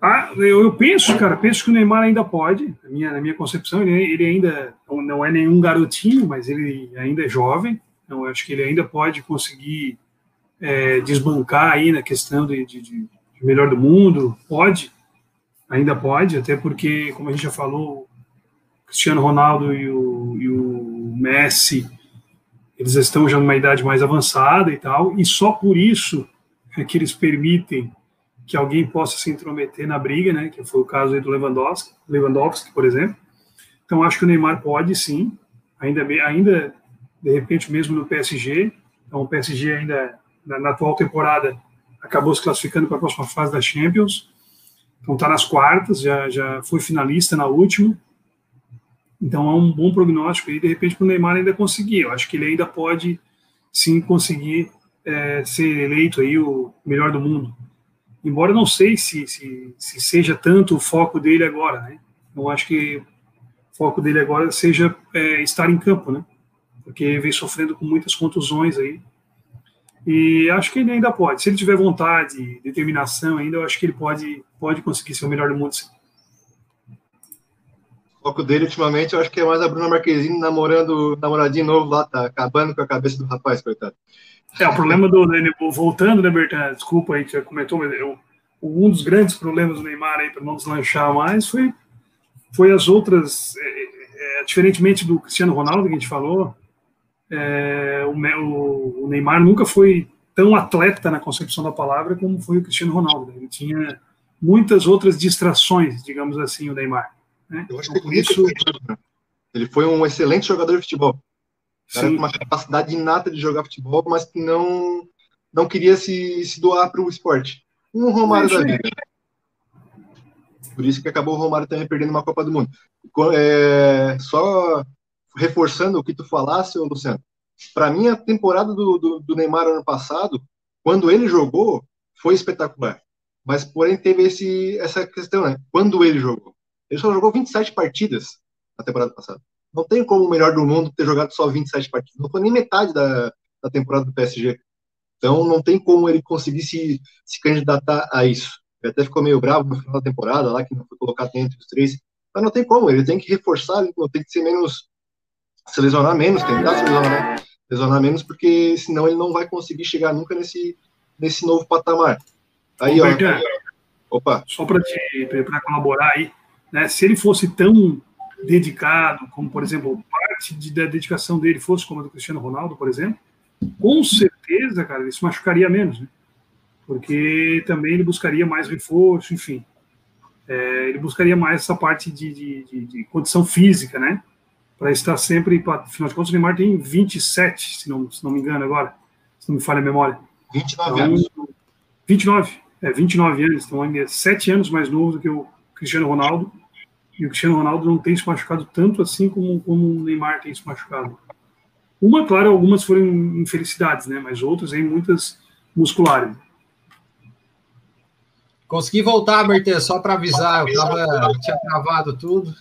ah, eu, eu, penso cara penso que o Neymar ainda pode na minha, na minha concepção ele, ele ainda não é nenhum garotinho mas ele ainda é jovem então acho que ele ainda pode conseguir é, desbancar aí na questão de, de, de melhor do mundo pode ainda pode até porque como a gente já falou Cristiano Ronaldo e o, e o Messi, eles estão já numa idade mais avançada e tal, e só por isso é que eles permitem que alguém possa se intrometer na briga, né, que foi o caso do Lewandowski, Lewandowski, por exemplo. Então acho que o Neymar pode sim, ainda ainda de repente mesmo no PSG. Então o PSG ainda na, na atual temporada acabou se classificando para a próxima fase da Champions. Então está nas quartas, já já foi finalista na última. Então é um bom prognóstico e de repente para o Neymar ainda conseguir. Eu acho que ele ainda pode sim conseguir é, ser eleito aí o melhor do mundo. Embora não sei se, se, se seja tanto o foco dele agora, né? Eu acho que o foco dele agora seja é, estar em campo, né? Porque vem sofrendo com muitas contusões aí. E acho que ele ainda pode. Se ele tiver vontade, determinação ainda, eu acho que ele pode, pode conseguir ser o melhor do mundo. Sim foco dele ultimamente, eu acho que é mais a Bruna Marquezine namorando namoradinho novo lá, tá acabando com a cabeça do rapaz, coitado. É, o problema do voltando, né, Bertan? Desculpa aí que já comentou, mas eu, um dos grandes problemas do Neymar aí para não deslanchar mais foi, foi as outras, é, é, diferentemente do Cristiano Ronaldo que a gente falou, é, o, o, Neymar nunca foi tão atleta na concepção da palavra como foi o Cristiano Ronaldo. Né? Ele tinha muitas outras distrações, digamos assim, o Neymar. Né? Eu acho então, que isso... ele foi um excelente jogador de futebol. Era com uma capacidade inata de jogar futebol, mas que não, não queria se, se doar para o esporte. Um Romário da vida. Por isso que acabou o Romário também perdendo uma Copa do Mundo. É, só reforçando o que tu falasse, Luciano, para mim a temporada do, do, do, Neymar ano passado, quando ele jogou, foi espetacular. Mas porém teve esse, essa questão, né? Quando ele jogou. Ele só jogou 27 partidas na temporada passada. Não tem como o melhor do mundo ter jogado só 27 partidas. Não foi nem metade da, da temporada do PSG. Então não tem como ele conseguir se, se candidatar a isso. Ele até ficou meio bravo no final da temporada, lá que não foi colocado entre os três. Mas não tem como, ele tem que reforçar, ele tem que ser menos. se lesionar menos, tentar se lesionar, lesionar menos, porque senão ele não vai conseguir chegar nunca nesse, nesse novo patamar. Aí, ó. Opa. Só para colaborar aí, né? Se ele fosse tão dedicado, como, por exemplo, parte de, da dedicação dele fosse como a do Cristiano Ronaldo, por exemplo, com certeza, cara, ele se machucaria menos, né? Porque também ele buscaria mais reforço, enfim. É, ele buscaria mais essa parte de, de, de, de condição física, né? Para estar sempre, pra, afinal de contas, o Neymar tem 27, se não, se não me engano agora, se não me falha a memória. 29 então, anos. 29, é, 29 anos, então ainda é 7 anos mais novo do que o Cristiano Ronaldo. E o Cristiano Ronaldo não tem se machucado tanto assim como, como o Neymar tem se machucado. Uma, claro, algumas foram infelicidades, né? Mas outras aí, muitas musculares. Consegui voltar, Bertê, só para avisar, eu tava, tinha travado tudo.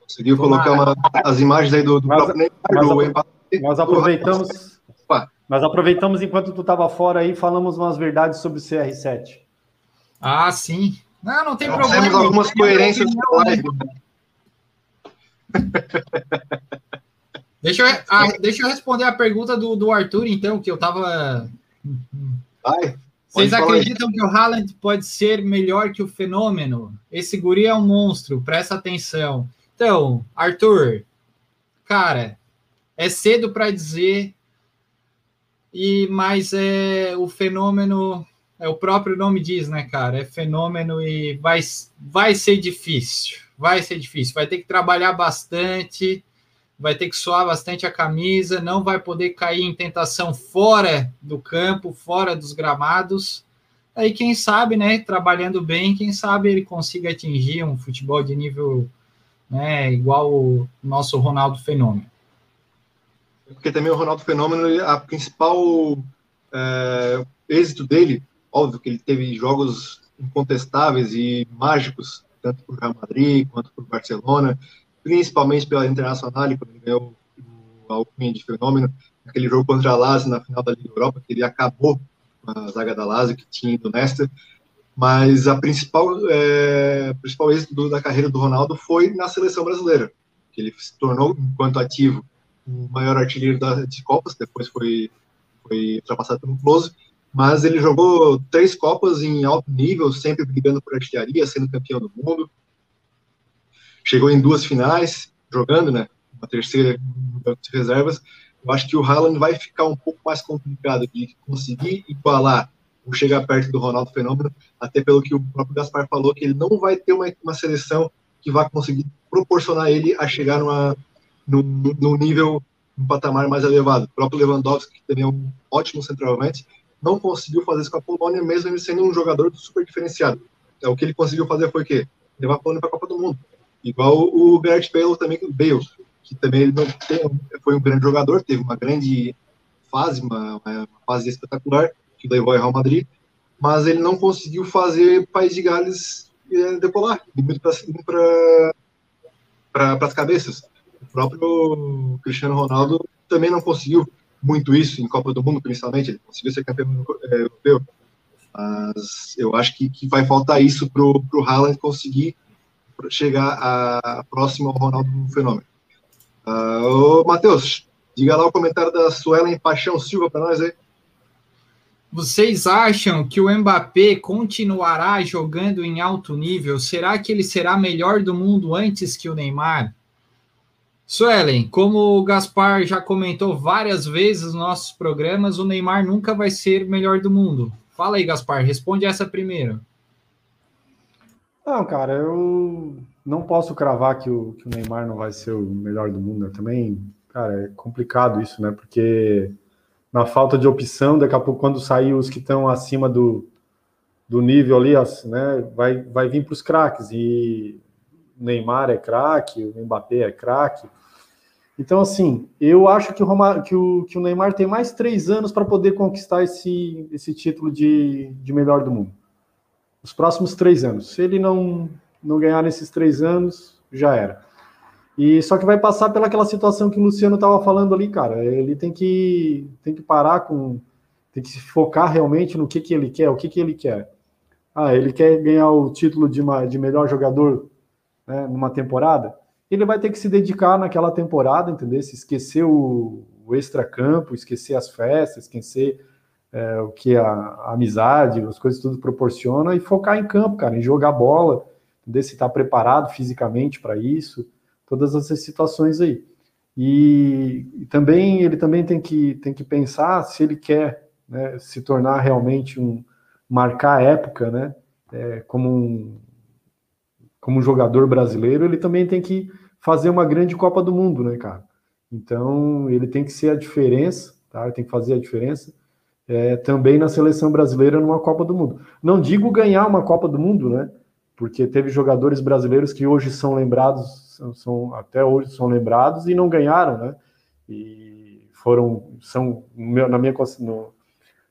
Conseguiu colocar uma, as imagens aí do, do Mas- próprio Neymar, Mbappé. Nós aproveitamos. Opa. Nós aproveitamos enquanto tu estava fora aí, falamos umas verdades sobre o CR7. Ah, sim. Não, não tem Nós problema. Temos algumas a coerências né? live. (laughs) Deixa eu, ah, deixa eu responder a pergunta do, do Arthur, então, que eu tava. Vai. Vocês falar aí. acreditam que o Haaland pode ser melhor que o fenômeno? Esse guri é um monstro, presta atenção. Então, Arthur, cara, é cedo para dizer, e mas é o fenômeno, é o próprio nome diz, né, cara? É fenômeno e vai, vai ser difícil. Vai ser difícil. Vai ter que trabalhar bastante, vai ter que suar bastante a camisa, não vai poder cair em tentação fora do campo, fora dos gramados. Aí, quem sabe, né, trabalhando bem, quem sabe ele consiga atingir um futebol de nível né, igual o nosso Ronaldo Fenômeno. Porque também o Ronaldo Fenômeno, a principal é, êxito dele, óbvio que ele teve jogos incontestáveis e mágicos, tanto para o Real Madrid quanto para o Barcelona, principalmente pela Internacional, quando ele ganhou o alcunha de Fenômeno, aquele jogo contra a Lazio na final da Liga Europa, que ele acabou com a zaga da Lazio, que tinha ido nesta, mas a principal, é, principal êxito da carreira do Ronaldo foi na seleção brasileira, que ele se tornou, enquanto ativo, o maior artilheiro da, de Copas, depois foi, foi ultrapassado pelo Close, mas ele jogou três Copas em alto nível, sempre brigando por artilharia, sendo campeão do mundo. Chegou em duas finais, jogando, né? Uma terceira no de reservas. Eu acho que o Haaland vai ficar um pouco mais complicado de conseguir igualar ou chegar perto do Ronaldo Fenômeno, até pelo que o próprio Gaspar falou, que ele não vai ter uma, uma seleção que vai conseguir proporcionar ele a chegar numa, num, num nível, um patamar mais elevado. O próprio Lewandowski, que também é um ótimo centroavante, não conseguiu fazer isso com a Polônia, mesmo ele sendo um jogador super diferenciado. Então, o que ele conseguiu fazer foi o quê? Levar a Polônia para a Copa do Mundo. Igual o Gareth Bale também, Bale, que também ele foi um grande jogador, teve uma grande fase, uma, uma fase espetacular, que levou ao Real Madrid, mas ele não conseguiu fazer País de Gales eh, decolar, muito para as cabeças. O próprio Cristiano Ronaldo também não conseguiu muito isso em Copa do Mundo, principalmente, ele conseguiu ser campeão eh, europeu. Mas eu acho que, que vai faltar isso para o Haaland conseguir chegar a, próximo ao Ronaldo Fenômeno. Uh, Matheus, diga lá o comentário da Suelen Paixão Silva para nós aí. Vocês acham que o Mbappé continuará jogando em alto nível? Será que ele será melhor do mundo antes que o Neymar? Suelen, como o Gaspar já comentou várias vezes nos nossos programas, o Neymar nunca vai ser melhor do mundo. Fala aí, Gaspar, responde essa primeiro. Não, cara, eu não posso cravar que o, que o Neymar não vai ser o melhor do mundo. Eu também, cara, é complicado isso, né? Porque na falta de opção, daqui a pouco, quando sair os que estão acima do, do nível ali, né, vai, vai vir para os craques. E o Neymar é craque, o Mbappé é craque. Então, assim, eu acho que o, Roma, que o, que o Neymar tem mais três anos para poder conquistar esse, esse título de, de melhor do mundo. Os próximos três anos. Se ele não, não ganhar nesses três anos, já era. E só que vai passar pelaquela situação que o Luciano estava falando ali, cara. Ele tem que, tem que parar com. Tem que se focar realmente no que, que ele quer, o que, que ele quer. Ah, ele quer ganhar o título de, uma, de melhor jogador né, numa temporada. Ele vai ter que se dedicar naquela temporada, entendeu? Se esquecer o, o extracampo, esquecer as festas, esquecer é, o que a, a, amizade, as coisas tudo proporciona e focar em campo, cara, em jogar bola, entendeu? se está preparado fisicamente para isso todas essas situações aí. E, e, também ele também tem que, tem que pensar se ele quer né, se tornar realmente um marcar a época, né, é, como um como jogador brasileiro, ele também tem que fazer uma grande Copa do Mundo, né, cara? Então ele tem que ser a diferença, tá? Ele tem que fazer a diferença é, também na seleção brasileira numa Copa do Mundo. Não digo ganhar uma Copa do Mundo, né? porque teve jogadores brasileiros que hoje são lembrados, são, são até hoje são lembrados e não ganharam, né? E foram, são, na minha, no,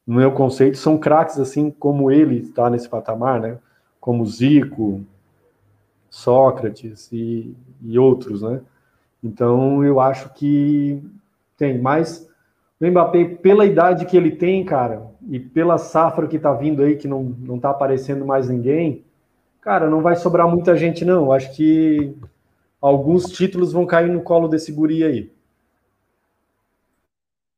no meu conceito, são craques assim como ele está nesse patamar, né? Como Zico, Sócrates e, e outros, né? Então eu acho que tem, mas o Mbappé, pela idade que ele tem, cara, e pela safra que tá vindo aí, que não, não tá aparecendo mais ninguém, cara, não vai sobrar muita gente, não. Acho que alguns títulos vão cair no colo desse guri aí.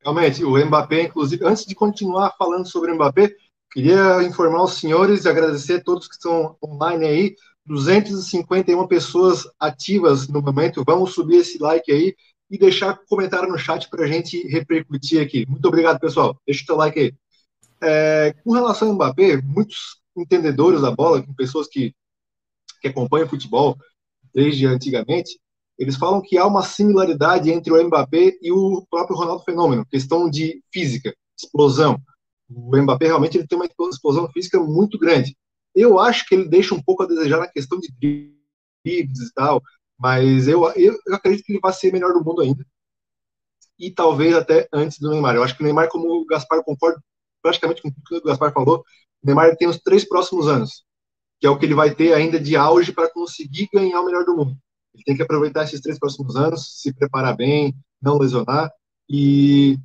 Realmente, o Mbappé, inclusive, antes de continuar falando sobre o Mbappé, queria informar os senhores e agradecer a todos que estão online aí. 251 pessoas ativas no momento. Vamos subir esse like aí e deixar comentário no chat para a gente repercutir aqui. Muito obrigado, pessoal. Deixa o seu like aí. É, com relação ao Mbappé, muitos entendedores da bola, pessoas que, que acompanham futebol desde antigamente, eles falam que há uma similaridade entre o Mbappé e o próprio Ronaldo Fenômeno, questão de física, explosão. O Mbappé realmente ele tem uma explosão física muito grande. Eu acho que ele deixa um pouco a desejar na questão de dribles e tal, mas eu, eu, eu acredito que ele vai ser melhor do mundo ainda. E talvez até antes do Neymar. Eu acho que o Neymar, como o Gaspar, concordo praticamente com tudo que o Gaspar falou, o Neymar tem os três próximos anos, que é o que ele vai ter ainda de auge para conseguir ganhar o melhor do mundo. Ele tem que aproveitar esses três próximos anos, se preparar bem, não lesionar e,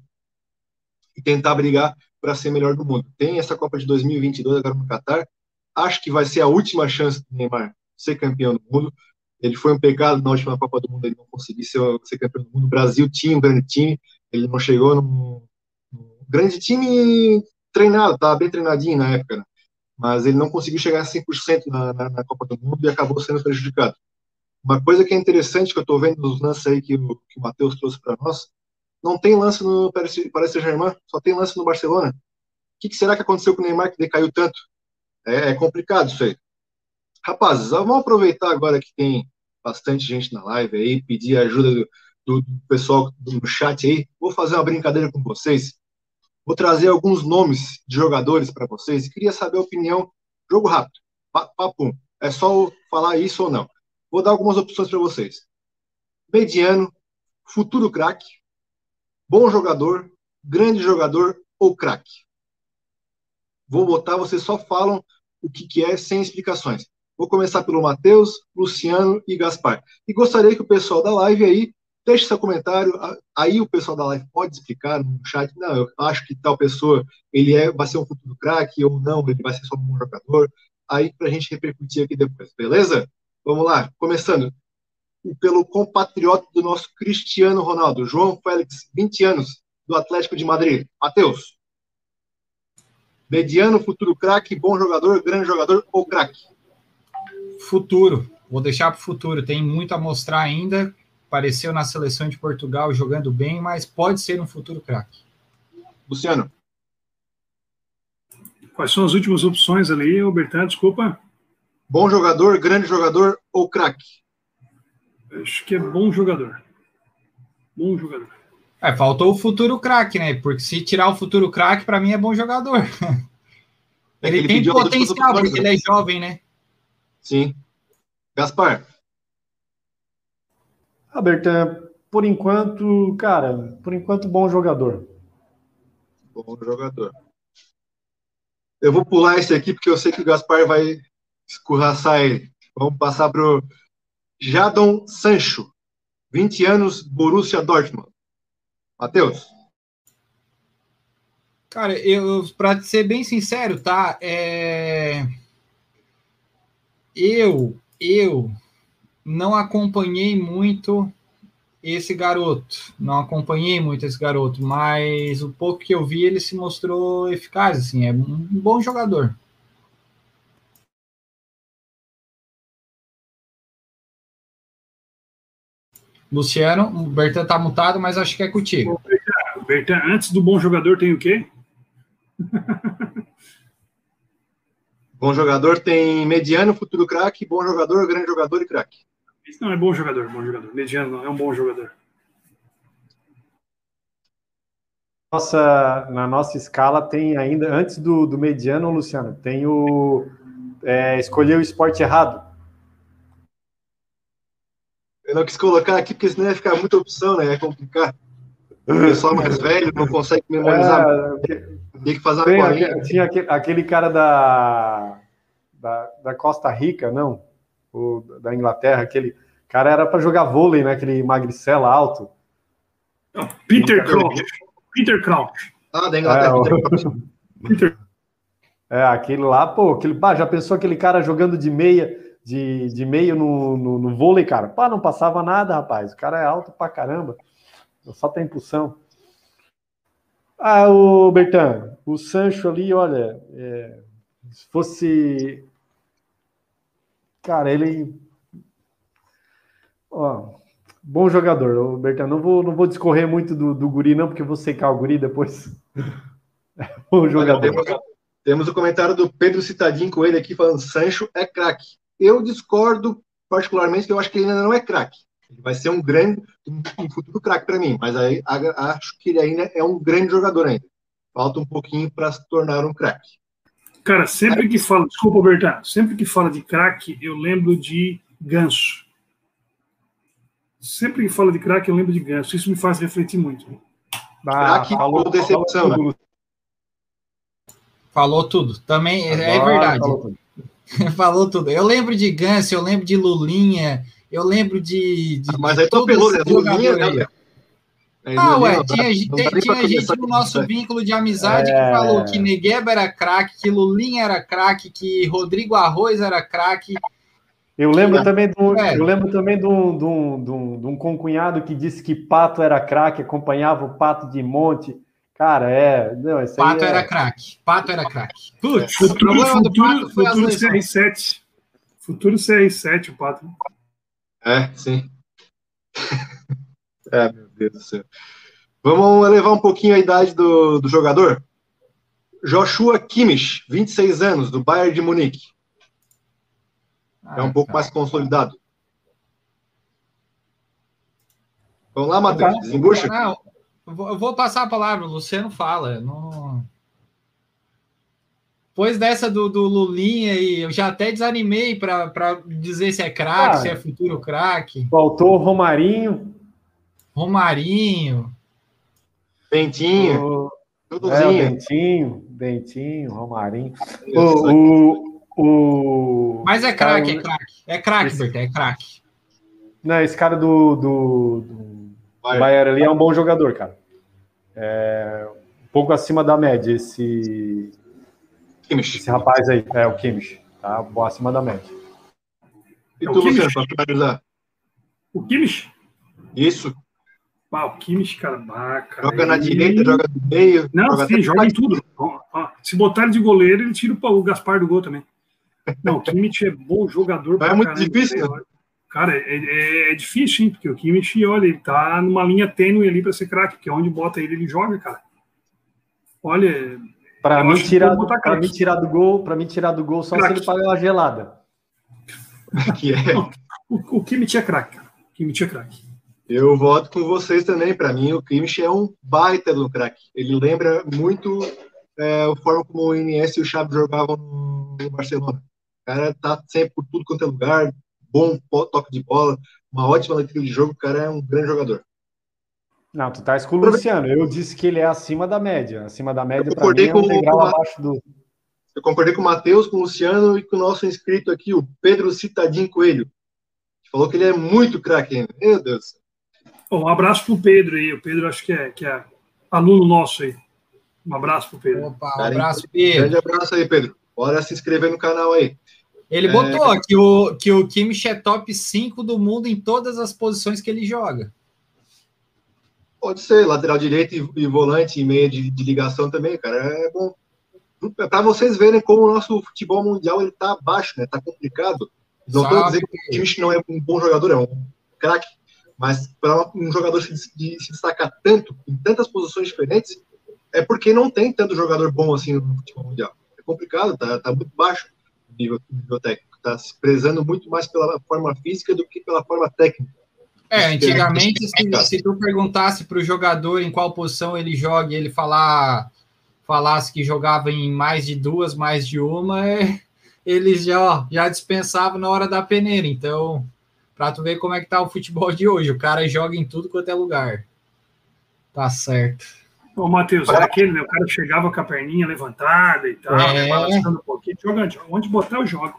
e tentar brigar para ser melhor do mundo. Tem essa Copa de 2022 agora no Catar. Acho que vai ser a última chance do Neymar ser campeão do mundo. Ele foi um pecado na última Copa do Mundo ele não conseguir ser, ser campeão do mundo. O Brasil tinha um grande time, ele não chegou num, num grande time treinado, estava bem treinadinho na época, né? mas ele não conseguiu chegar a 100% na, na, na Copa do Mundo e acabou sendo prejudicado. Uma coisa que é interessante que eu estou vendo nos lances aí que o, que o Matheus trouxe para nós, não tem lance no Paris Saint-Germain, só tem lance no Barcelona. O que, que, será que aconteceu com o Neymar que decaiu tanto? É, é complicado isso aí. Rapazes, vamos aproveitar agora que tem bastante gente na live aí, pedir ajuda do, do, do pessoal do chat aí. Vou fazer uma brincadeira com vocês. Vou trazer alguns nomes de jogadores para vocês queria saber a opinião. Jogo rápido, papo. É só falar isso ou não. Vou dar algumas opções para vocês. Mediano, futuro craque, bom jogador, grande jogador ou craque. Vou botar, vocês só falam o que, que é sem explicações. Vou começar pelo Matheus, Luciano e Gaspar. E gostaria que o pessoal da live aí deixe seu comentário. Aí o pessoal da live pode explicar no chat. Não, eu acho que tal pessoa ele é, vai ser um futuro craque ou não, ele vai ser só um bom jogador. Aí para a gente repercutir aqui depois, beleza? Vamos lá, começando pelo compatriota do nosso Cristiano Ronaldo, João Félix, 20 anos, do Atlético de Madrid. Matheus. Mediano, futuro craque, bom jogador, grande jogador ou craque? Futuro. Vou deixar para o futuro. Tem muito a mostrar ainda. Apareceu na seleção de Portugal jogando bem, mas pode ser um futuro craque. Luciano. Quais são as últimas opções ali, Albertano? Desculpa. Bom jogador, grande jogador ou craque? Acho que é bom jogador. Bom jogador. É, faltou o futuro craque, né? Porque se tirar o futuro craque, para mim é bom jogador. É ele, ele tem potencial, porque ele é jovem, né? Sim. Gaspar. Alberto, por enquanto, cara, por enquanto, bom jogador. Bom jogador. Eu vou pular esse aqui porque eu sei que o Gaspar vai escorraçar ele. Vamos passar para o Jadon Sancho, 20 anos, Borussia Dortmund. Matheus. Cara, eu, para ser bem sincero, tá? É... Eu, eu não acompanhei muito esse garoto, não acompanhei muito esse garoto, mas o pouco que eu vi ele se mostrou eficaz, assim, é um bom jogador. Luciano, o Bertan tá mutado, mas acho que é contigo. Bertan, Bertan, antes do bom jogador tem o quê? (laughs) bom jogador tem mediano, futuro craque, bom jogador, grande jogador e craque. Isso não é bom jogador, bom jogador. Mediano não é um bom jogador. Nossa, na nossa escala tem ainda, antes do, do mediano, Luciano, tem o é, escolheu o esporte errado. Eu não quis colocar aqui porque senão ia ficar muita opção, né? É complicado. O pessoal mais velho não consegue memorizar. É, Tem que fazer tem, Tinha aquele, aquele cara da, da, da, Costa Rica, não, o, da Inglaterra, aquele cara era para jogar vôlei, né? Aquele magricela alto. Peter Crouch. Peter Crouch. Ah, da Inglaterra. É, Peter. É, aquele lá, pô, aquele, pá, já pensou aquele cara jogando de meia, de, de meio no, no, no vôlei, cara? Pá, não passava nada, rapaz. O cara é alto pra caramba. Só tem impulsão. Ah, o Bertan, o Sancho ali, olha, é, se fosse. Cara, ele. Ó, bom jogador, o Bertan. Não vou, não vou discorrer muito do, do Guri, não, porque eu vou secar o Guri depois. (laughs) bom jogador. Temos, temos o comentário do Pedro Citadinho com ele aqui falando: Sancho é craque. Eu discordo particularmente, que eu acho que ele ainda não é craque. Ele vai ser um grande, um futuro craque para mim, mas aí acho que ele ainda é um grande jogador ainda. Falta um pouquinho para se tornar um craque. Cara, sempre que fala, desculpa, Bertão, sempre que fala de craque, eu lembro de Ganso. Sempre que fala de craque, eu lembro de Ganso. Isso me faz refletir muito. Ah, craque ou decepção, falou né? Falou tudo. Também Agora, é verdade. (laughs) Falou tudo. Eu lembro de Ganso, eu lembro de Lulinha, eu lembro de. de Mas aí atropelou, né? Lulinha, né? Ah, ué, tinha, tinha, tinha gente no nosso vínculo de amizade é... que falou que Negueba era craque, que Lulinha era craque, que Rodrigo Arroz era craque. Eu lembro também do, é. eu lembro também de um, de, um, de, um, de um concunhado que disse que Pato era craque, acompanhava o Pato de Monte. Cara, é. Não, Pato é... era craque. Pato era craque. Putz, o problema futuro, do Pato foi futuro CR7. Futuro CR7, o Pato. É, sim. (laughs) é, meu Deus do céu. Vamos elevar um pouquinho a idade do, do jogador? Joshua Kimmich, 26 anos, do Bayern de Munique. Ah, é um pouco tá. mais consolidado. Vamos lá, Matheus, desembucha. Não, eu vou passar a palavra, o Luciano fala. Não... Depois dessa do, do Lulinha, e eu já até desanimei para dizer se é craque, ah, se é futuro craque. Faltou o Romarinho. Romarinho. Bentinho. O... É, o Bentinho, Bentinho, Romarinho. O, o, o, Mas é craque, é craque. É craque, Berta, é craque. Não, esse cara do, do, do Bayern ali é um bom jogador, cara. É um pouco acima da média, esse Kimmich. Esse rapaz aí, é o Kimmich, tá? Boa acima da média. E é tu, Luciano, para finalizar? O Kimmich? Isso. Ah, o Kimmich, cara, baca. Joga na direita, joga no meio. Não, joga sim, joga em tudo. se botar ele de goleiro, ele tira o Gaspar do gol também. Não, o Kimmich é bom jogador. É muito caramba, difícil, né? Cara, é, é, é, difícil, hein? Porque o Kimmich, olha, ele tá numa linha tênue ali para ser craque, porque onde bota ele, ele joga, cara. Olha, para mim, tirar, pra mim tirar do gol, para mim tirar do gol só crack. se ele pagar uma gelada. Que é. o, o Kimmich é craque. O Kimmich é craque. Eu voto com vocês também. Para mim, o Kimmich é um baita do craque. Ele lembra muito é, a forma como o Iniesta e o Xavi jogavam no Barcelona. O cara tá sempre por tudo quanto é lugar, bom toque de bola, uma ótima leitura de jogo. O cara é um grande jogador. Não, tu tá com o Luciano. Eu disse que ele é acima da média. Acima da média, para mim, é um degrau abaixo do. Eu concordei com o Matheus, com o Luciano e com o nosso inscrito aqui, o Pedro Citadinho Coelho. Que falou que ele é muito craque Meu Deus. Bom, um abraço pro Pedro aí. O Pedro acho que é, que é aluno nosso aí. Um abraço pro Pedro. Opa, um abraço, Pedro. Grande abraço aí, Pedro. Bora se inscrever no canal aí. Ele é... botou que o, que o Kimmich é top 5 do mundo em todas as posições que ele joga. Pode ser, lateral direito e, e volante e meia de, de, ligação também, cara. É bom. Para vocês verem como o nosso futebol mundial ele tá abaixo, né? Tá complicado. Não estou dizendo que o Kimmich não é um bom jogador, é um craque. Mas para um jogador se, de, se destacar tanto, em tantas posições diferentes, é porque não tem tanto jogador bom assim no futebol mundial. É complicado, tá, tá muito baixo nível, nível técnico. Tá se prezando muito mais pela forma física do que pela forma técnica. É, antigamente, se, se tu perguntasse para o jogador em qual posição ele joga e ele falar, falasse que jogava em mais de duas, mais de uma, é, eles já, já dispensavam na hora da peneira. Então, para tu ver como é que tá o futebol de hoje, o cara joga em tudo quanto é lugar. Tá certo. Ô, Matheus, era aquele, né? O cara chegava com a perninha levantada e tal, é. balançando um pouquinho, jogando. Onde botar, eu jogo.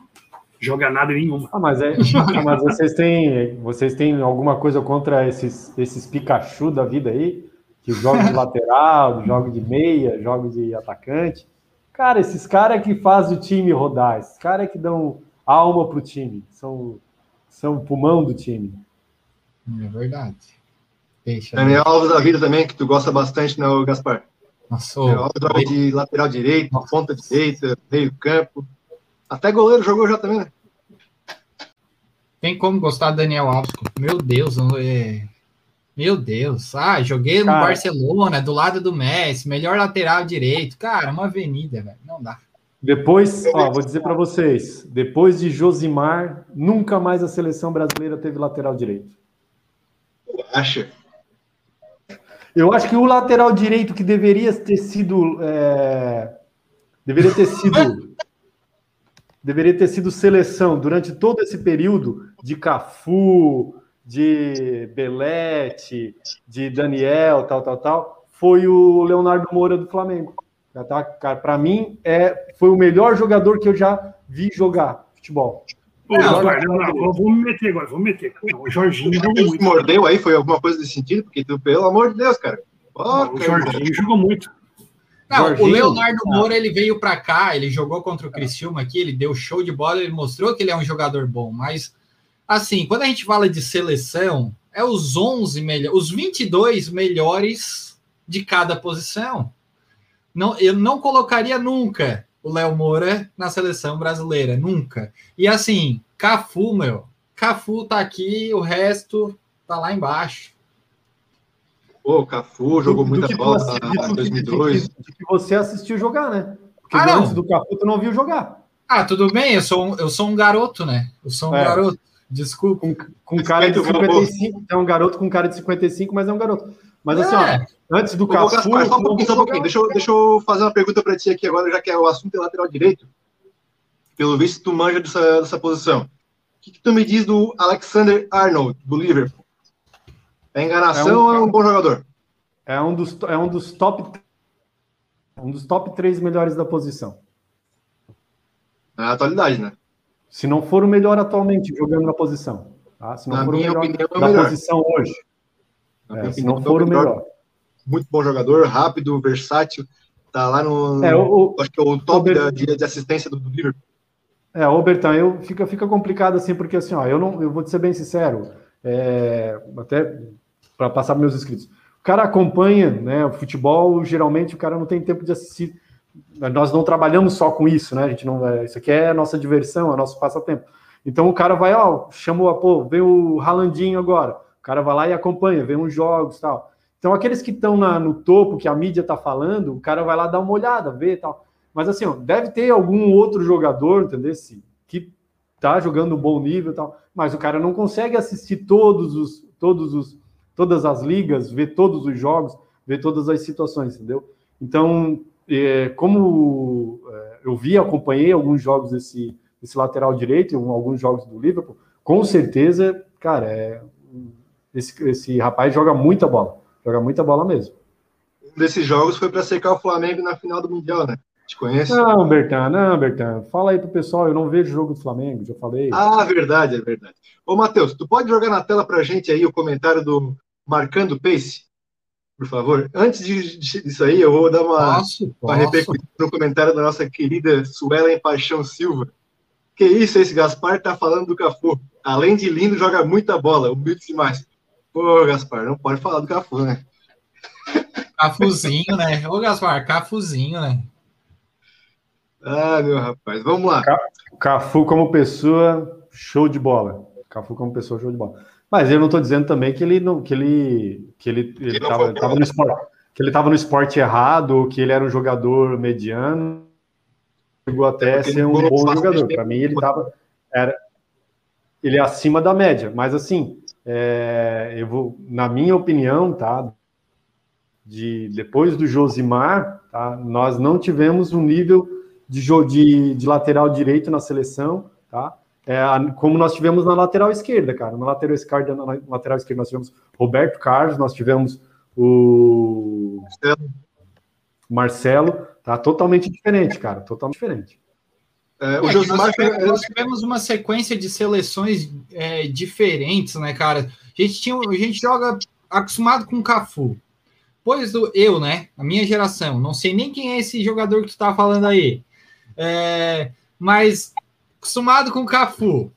Joga nada nenhuma. Ah, mas, é, (laughs) mas vocês têm vocês têm alguma coisa contra esses, esses Pikachu da vida aí? Que jogam de lateral, (laughs) jogam de meia, jogam de atacante. Cara, esses caras que fazem o time rodar, esses caras que dão alma pro time, são, são o pulmão do time. É verdade. Deixa Daniel Alves da vida também, que tu gosta bastante, né, Gaspar? Nossa, Daniel Alves de lateral direito, Nossa. ponta direita, meio campo. Até goleiro jogou já também, né? Tem como gostar do Daniel Alves? Meu Deus, é... Meu Deus. Ah, joguei no cara, Barcelona, do lado do Messi, melhor lateral direito. Cara, uma avenida, velho. Não dá. Depois, ó, vou dizer para vocês, depois de Josimar, nunca mais a seleção brasileira teve lateral direito. Acha? Eu acho que o lateral direito que deveria ter sido. É, deveria ter sido. deveria ter sido seleção durante todo esse período de Cafu, de Belete, de Daniel, tal, tal, tal, foi o Leonardo Moura do Flamengo. Tá, para mim, é, foi o melhor jogador que eu já vi jogar futebol. Não, não, não, vou me meter agora, vou me meter. o Jorginho jogou muito. mordeu aí? Foi alguma coisa desse sentido? Porque, pelo amor de Deus, cara. Oh, o Jorginho jogou muito. Não, Jorginho, o Leonardo Moura ele veio para cá, ele jogou contra o Criciúma aqui, ele deu show de bola, ele mostrou que ele é um jogador bom, mas assim, quando a gente fala de seleção, é os 11 melhores, os 22 melhores de cada posição. Não, eu não colocaria nunca o Léo Moura na seleção brasileira, nunca. E assim, Cafu, meu, Cafu tá aqui, o resto tá lá embaixo. Pô, Cafu jogou muita bola em 2002. De, de, que você assistiu jogar, né? Porque ah, antes do Cafu tu não viu jogar. Ah, tudo bem, eu sou um, eu sou um garoto, né? Eu sou um é. garoto. Desculpa. Com, com cara de 55, é um garoto com cara de 55, mas é um garoto. Mas assim, é. ó, antes do Cafu... Só um pouquinho, só um pouquinho. Deixa eu, deixa eu fazer uma pergunta para ti aqui agora, já que é o assunto é lateral direito. Pelo visto, tu manja dessa, dessa posição. O que, que, tu me diz do Alexander Arnold, do Liverpool? É enganação é um, ou é um bom jogador? É um dos, é um dos top um dos top três melhores da posição. Na atualidade, né? Se não for o melhor atualmente jogando na posição. Tá? Se não na for o melhor opinião, é da posição hoje. É, se não for o melhor. Muito bom jogador, rápido, versátil. Tá lá no. É, o, acho que é o top o de, de, assistência do, do Liverpool. É, o Bertão, eu, fica, fica complicado assim, porque assim, ó, eu não, eu vou te ser bem sincero, é, até para passar para meus inscritos. O cara acompanha, né, o futebol, geralmente o cara não tem tempo de assistir. Nós não trabalhamos só com isso, né? A gente não, é, isso aqui é a nossa diversão, é o nosso passatempo. Então o cara vai, ó, chamou, pô, vem o Ralandinho agora cara vai lá e acompanha, vê uns jogos tal. Então, aqueles que estão no topo, que a mídia está falando, o cara vai lá dar uma olhada, ver tal. Mas assim, ó, deve ter algum outro jogador, entendeu? Que tá jogando um bom nível tal. Mas o cara não consegue assistir todos os, todos os, todas as ligas, ver todos os jogos, ver todas as situações, entendeu? Então, é, como é, eu vi, acompanhei alguns jogos desse, desse lateral direito, alguns jogos do Liverpool, com certeza, cara, é esse, esse rapaz joga muita bola. Joga muita bola mesmo. Um desses jogos foi para secar o Flamengo na final do Mundial, né? Te conhece? Não, Bertan, não, Bertan. Fala aí pro pessoal, eu não vejo jogo do Flamengo, já falei. Ah, verdade, é verdade. Ô, Matheus, tu pode jogar na tela pra gente aí o comentário do Marcando Pace? Por favor. Antes de, disso aí, eu vou dar uma, posso, uma repercussão no comentário da nossa querida Suelen Paixão Silva. Que isso, esse Gaspar tá falando do Cafu. Além de lindo, joga muita bola, humilde demais. Pô, Gaspar, não pode falar do Cafu, né? Cafuzinho, né? Ô, Gaspar, Cafuzinho, né? Ah, meu rapaz, vamos lá. Cafu como pessoa, show de bola. Cafu como pessoa, show de bola. Mas eu não estou dizendo também que ele não, que ele, que ele, ele tava, tava no esporte, que ele estava no esporte errado, ou que ele era um jogador mediano. Chegou até é ser um bom jogador. Para mim, ele estava era ele é acima da média. Mas assim, é, eu vou, na minha opinião, tá? De depois do Josimar, tá? Nós não tivemos um nível de, de, de lateral direito na seleção, tá? É, como nós tivemos na lateral esquerda, cara. Na lateral esquerda, na lateral esquerda nós tivemos Roberto Carlos, nós tivemos o Marcelo, Marcelo tá totalmente diferente, cara, totalmente diferente. É, o é, Josimar, nós, tivemos, nós, tivemos, uma sequência de seleções é, diferentes, né, cara? A gente, tinha, a gente joga acostumado com o Cafu. Pois do, eu, né, a minha geração, não sei nem quem é esse jogador que tu tá falando aí. É, mas acostumado com o Cafu,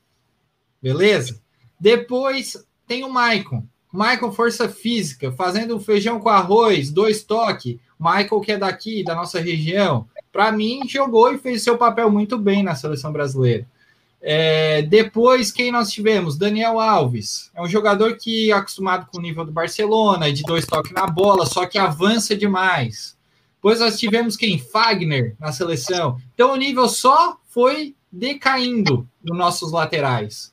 beleza? Depois tem o Maicon. Michael Força Física, fazendo feijão com arroz, dois toques. Michael, que é daqui, da nossa região, para mim, jogou e fez seu papel muito bem na seleção brasileira. É, depois, quem nós tivemos? Daniel Alves. É um jogador que acostumado com o nível do Barcelona, de dois toques na bola, só que avança demais. Depois nós tivemos quem? Fagner na seleção. Então o nível só foi decaindo nos nossos laterais.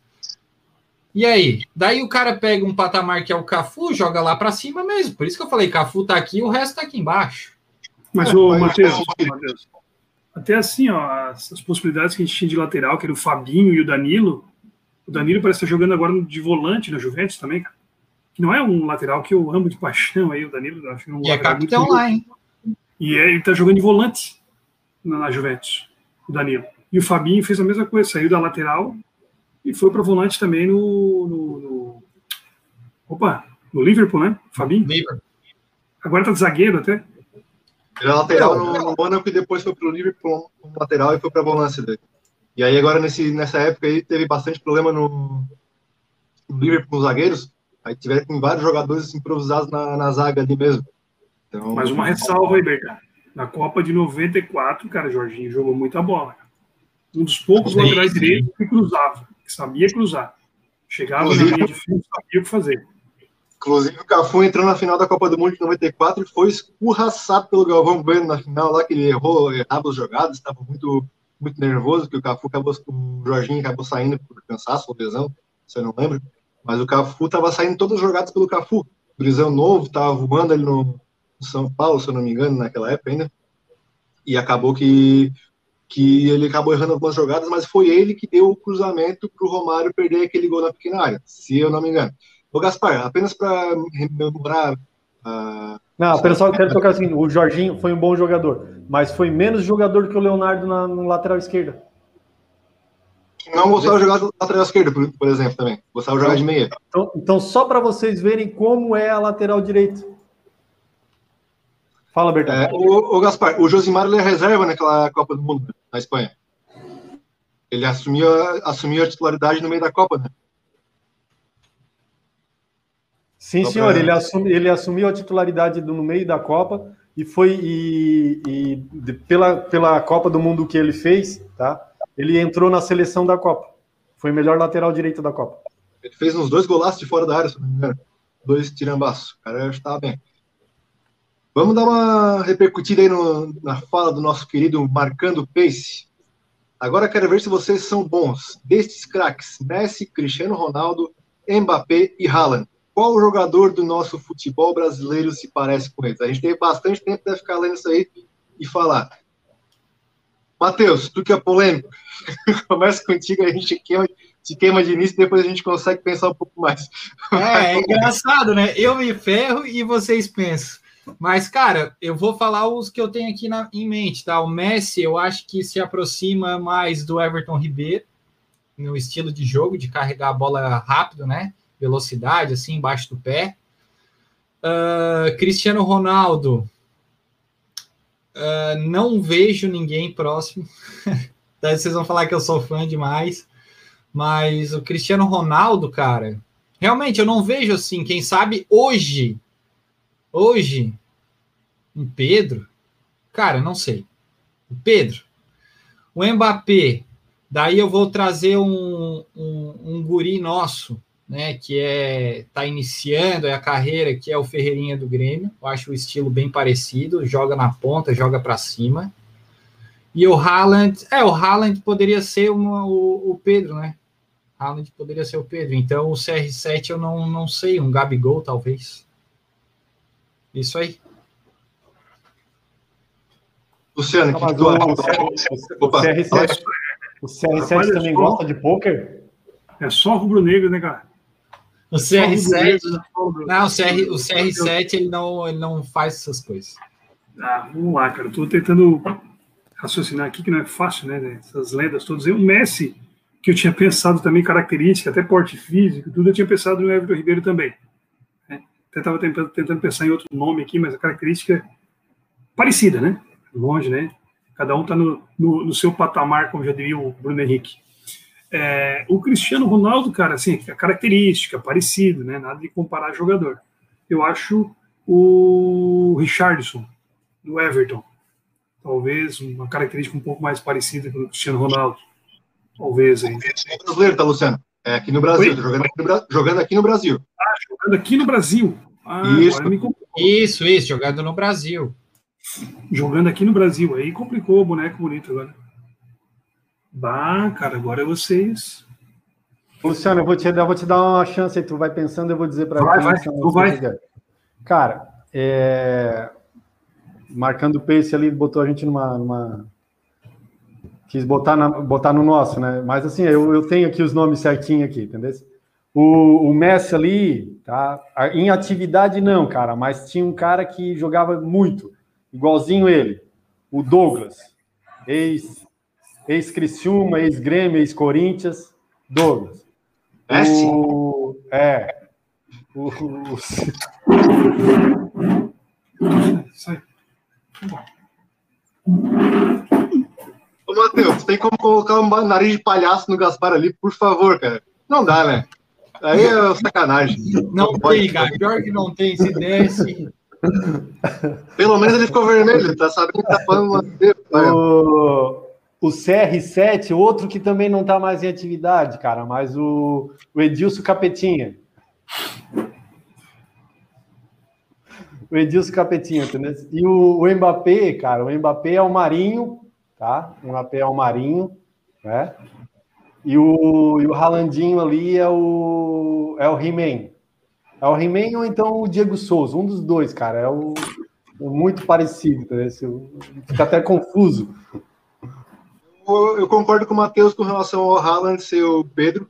E aí? Daí o cara pega um patamar que é o Cafu, joga lá para cima mesmo. Por isso que eu falei, Cafu tá aqui, o resto tá aqui embaixo. Mas, é, o Matheus, até assim, ó, as, as, possibilidades que a gente tinha de lateral, que era o Fabinho e o Danilo, o Danilo parece estar jogando agora de volante na Juventus também, cara. Que não é um lateral que eu amo de (laughs) paixão aí, o Danilo. Acho que é um e é capitão lá, hein? E é, ele tá jogando de volante na, na Juventus, o Danilo. E o Fabinho fez a mesma coisa, saiu da lateral e foi para volante também no, no, no, Opa, no Liverpool, né? Fabinho? Liverpool. Agora tá de zagueiro até. Ele é lateral no, no Mônaco e depois foi pro Liverpool como lateral e foi pra volância dele. E aí agora nesse, nessa época aí teve bastante problema no, no Liverpool com os zagueiros. Aí tiveram com vários jogadores improvisados na, na zaga ali mesmo. Então, Mas uma ressalva aí, Berta. Na Copa de 94, cara, Jorginho jogou muita bola um dos poucos sim, laterais direitos que cruzava, que sabia cruzar. Chegava Inclusive, na linha de fundo, sabia o que fazer. Inclusive, o Cafu entrou na final da Copa do Mundo de 94 e foi escurraçado pelo Galvão Bueno na final lá, que ele errou, errava os jogadas, estava muito, muito nervoso, que o Cafu acabou, o Jorginho acabou saindo por cansaço ou lesão, se eu não lembro. Mas o Cafu estava saindo todas as jogadas pelo Cafu. Brisão novo, estava voando ali no São Paulo, se eu não me engano, naquela época ainda. E acabou que que ele acabou errando algumas jogadas, mas foi ele que deu o cruzamento para o Romário perder aquele gol na pequena área, se eu não me engano. Ô Gaspar, apenas para rememorar. Uh, não, apenas só quero (laughs) tocar assim: o Jorginho foi um bom jogador, mas foi menos jogador que o Leonardo na, no lateral esquerda. Não gostava de jogar do lateral esquerdo, por, por exemplo, também. Gostava de jogar de meia. Então, então só para vocês verem como é a lateral direita. Fala, Bertão. É, o, o, Gaspar, o Josimar ele é reserva naquela Copa do Mundo, né, na Espanha. Ele assumiu, assumiu a titularidade no meio da Copa, né? Sim, Só senhor, pra... ele, ele assumiu a titularidade do, no meio da Copa e foi e, e de, pela, pela Copa do Mundo que ele fez, tá? Ele entrou na seleção da Copa. Foi o melhor lateral direito da Copa. Ele fez uns dois golaços de fora da área, se não me engano. Dois tirambaços. O cara estava bem. Vamos dar uma repercutida aí no, na fala do nosso querido Marcando Pace. Agora quero ver se vocês são bons. Destes craques, Messi, Cristiano Ronaldo, Mbappé e Haaland. Qual jogador do nosso futebol brasileiro se parece com eles? A gente teve bastante tempo para ficar lendo isso aí e falar. Matheus, tu que é polêmico, (laughs) começa contigo, a gente queima, se queima de início, depois a gente consegue pensar um pouco mais. É, é engraçado, né? Eu me ferro e vocês pensam. Mas, cara, eu vou falar os que eu tenho aqui na, em mente, tá? O Messi, eu acho que se aproxima mais do Everton Ribeiro, no estilo de jogo, de carregar a bola rápido, né? Velocidade, assim, embaixo do pé. Uh, Cristiano Ronaldo, uh, não vejo ninguém próximo. (laughs) Daí vocês vão falar que eu sou fã demais. Mas o Cristiano Ronaldo, cara, realmente eu não vejo assim. Quem sabe hoje Hoje, um Pedro, cara, não sei. O Pedro, o Mbappé, daí eu vou trazer um, um, um guri nosso, né, que é tá iniciando a carreira, que é o Ferreirinha do Grêmio. Eu acho o estilo bem parecido, joga na ponta, joga para cima. E o Haaland, é, o Haaland poderia ser uma, o, o Pedro, né? Haaland poderia ser o Pedro. Então o CR7 eu não, não sei, um Gabigol talvez. Isso aí. Luciano, que que tu o, acha? o, o Opa, CR7, o CR7 Rapaz, também gosta de pôquer? É só rubro-negro, né, cara? O Só CR7. rubro-negro, só rubro-negro. Não, o, CR, o CR7 ele não, ele não faz essas coisas. Ah, vamos lá, cara. Tô tentando raciocinar aqui, que não é fácil, né? Essas lendas todas. E o Messi, que eu tinha pensado também, característica, até porte físico, tudo, eu tinha pensado no Everton Ribeiro também. né? Até estava tentando, tentando pensar em outro nome aqui, mas a característica é parecida, né? Longe, né? Cada um está no, no, no seu patamar, como já diria o Bruno Henrique. É, o Cristiano Ronaldo, cara, assim, a característica, parecido, né? Nada de comparar jogador. Eu acho o Richardson, do Everton. Talvez uma característica um pouco mais parecida com o Cristiano Ronaldo. Talvez aí. É brasileiro, tá, Luciano? É aqui no Brasil, tá jogando aqui, no jogando aqui no Brasil. Jogando aqui no Brasil. Ah, Isso. agora me complicou. Isso, isso, jogando no Brasil. Jogando aqui no Brasil. Aí complicou o boneco bonito agora. Bah, cara, agora vocês. Luciano, eu vou, te, eu vou te dar uma chance aí, tu vai pensando, eu vou dizer para Vai, vai, tu vai. Cara, é, marcando o pace ali, botou a gente numa. numa- Quis botar, na- botar no nosso, né? Mas assim, eu, eu tenho aqui os nomes certinho aqui, entendeu? O, o Messi ali, tá? Em atividade não, cara, mas tinha um cara que jogava muito, igualzinho ele, o Douglas, ex, ex-Criciúma, ex-Grêmio, ex-Corinthians, Douglas. Messi? O, é. O, aí. Ô, Matheus, tem como colocar um nariz de palhaço no Gaspar ali, por favor, cara. Não dá, né? Aí é sacanagem. Não pode. tem, cara. Pior que não tem. Se desse. Pelo menos ele ficou vermelho, tá sabendo que tá falando uma... o, o CR7, outro que também não está mais em atividade, cara, mas o, o Edilson Capetinha. O Edilson Capetinha, entendeu? E o, o Mbappé, cara, o Mbappé é o Marinho, tá? O Mbappé é o Marinho, né? E o, e o Ralandinho ali é o, é o He-Man. É o He-Man ou então o Diego Souza, um dos dois, cara. É o, muito parecido, entendeu? Fica até confuso. Eu, concordo com o Matheus com relação ao Haaland ser o Pedro.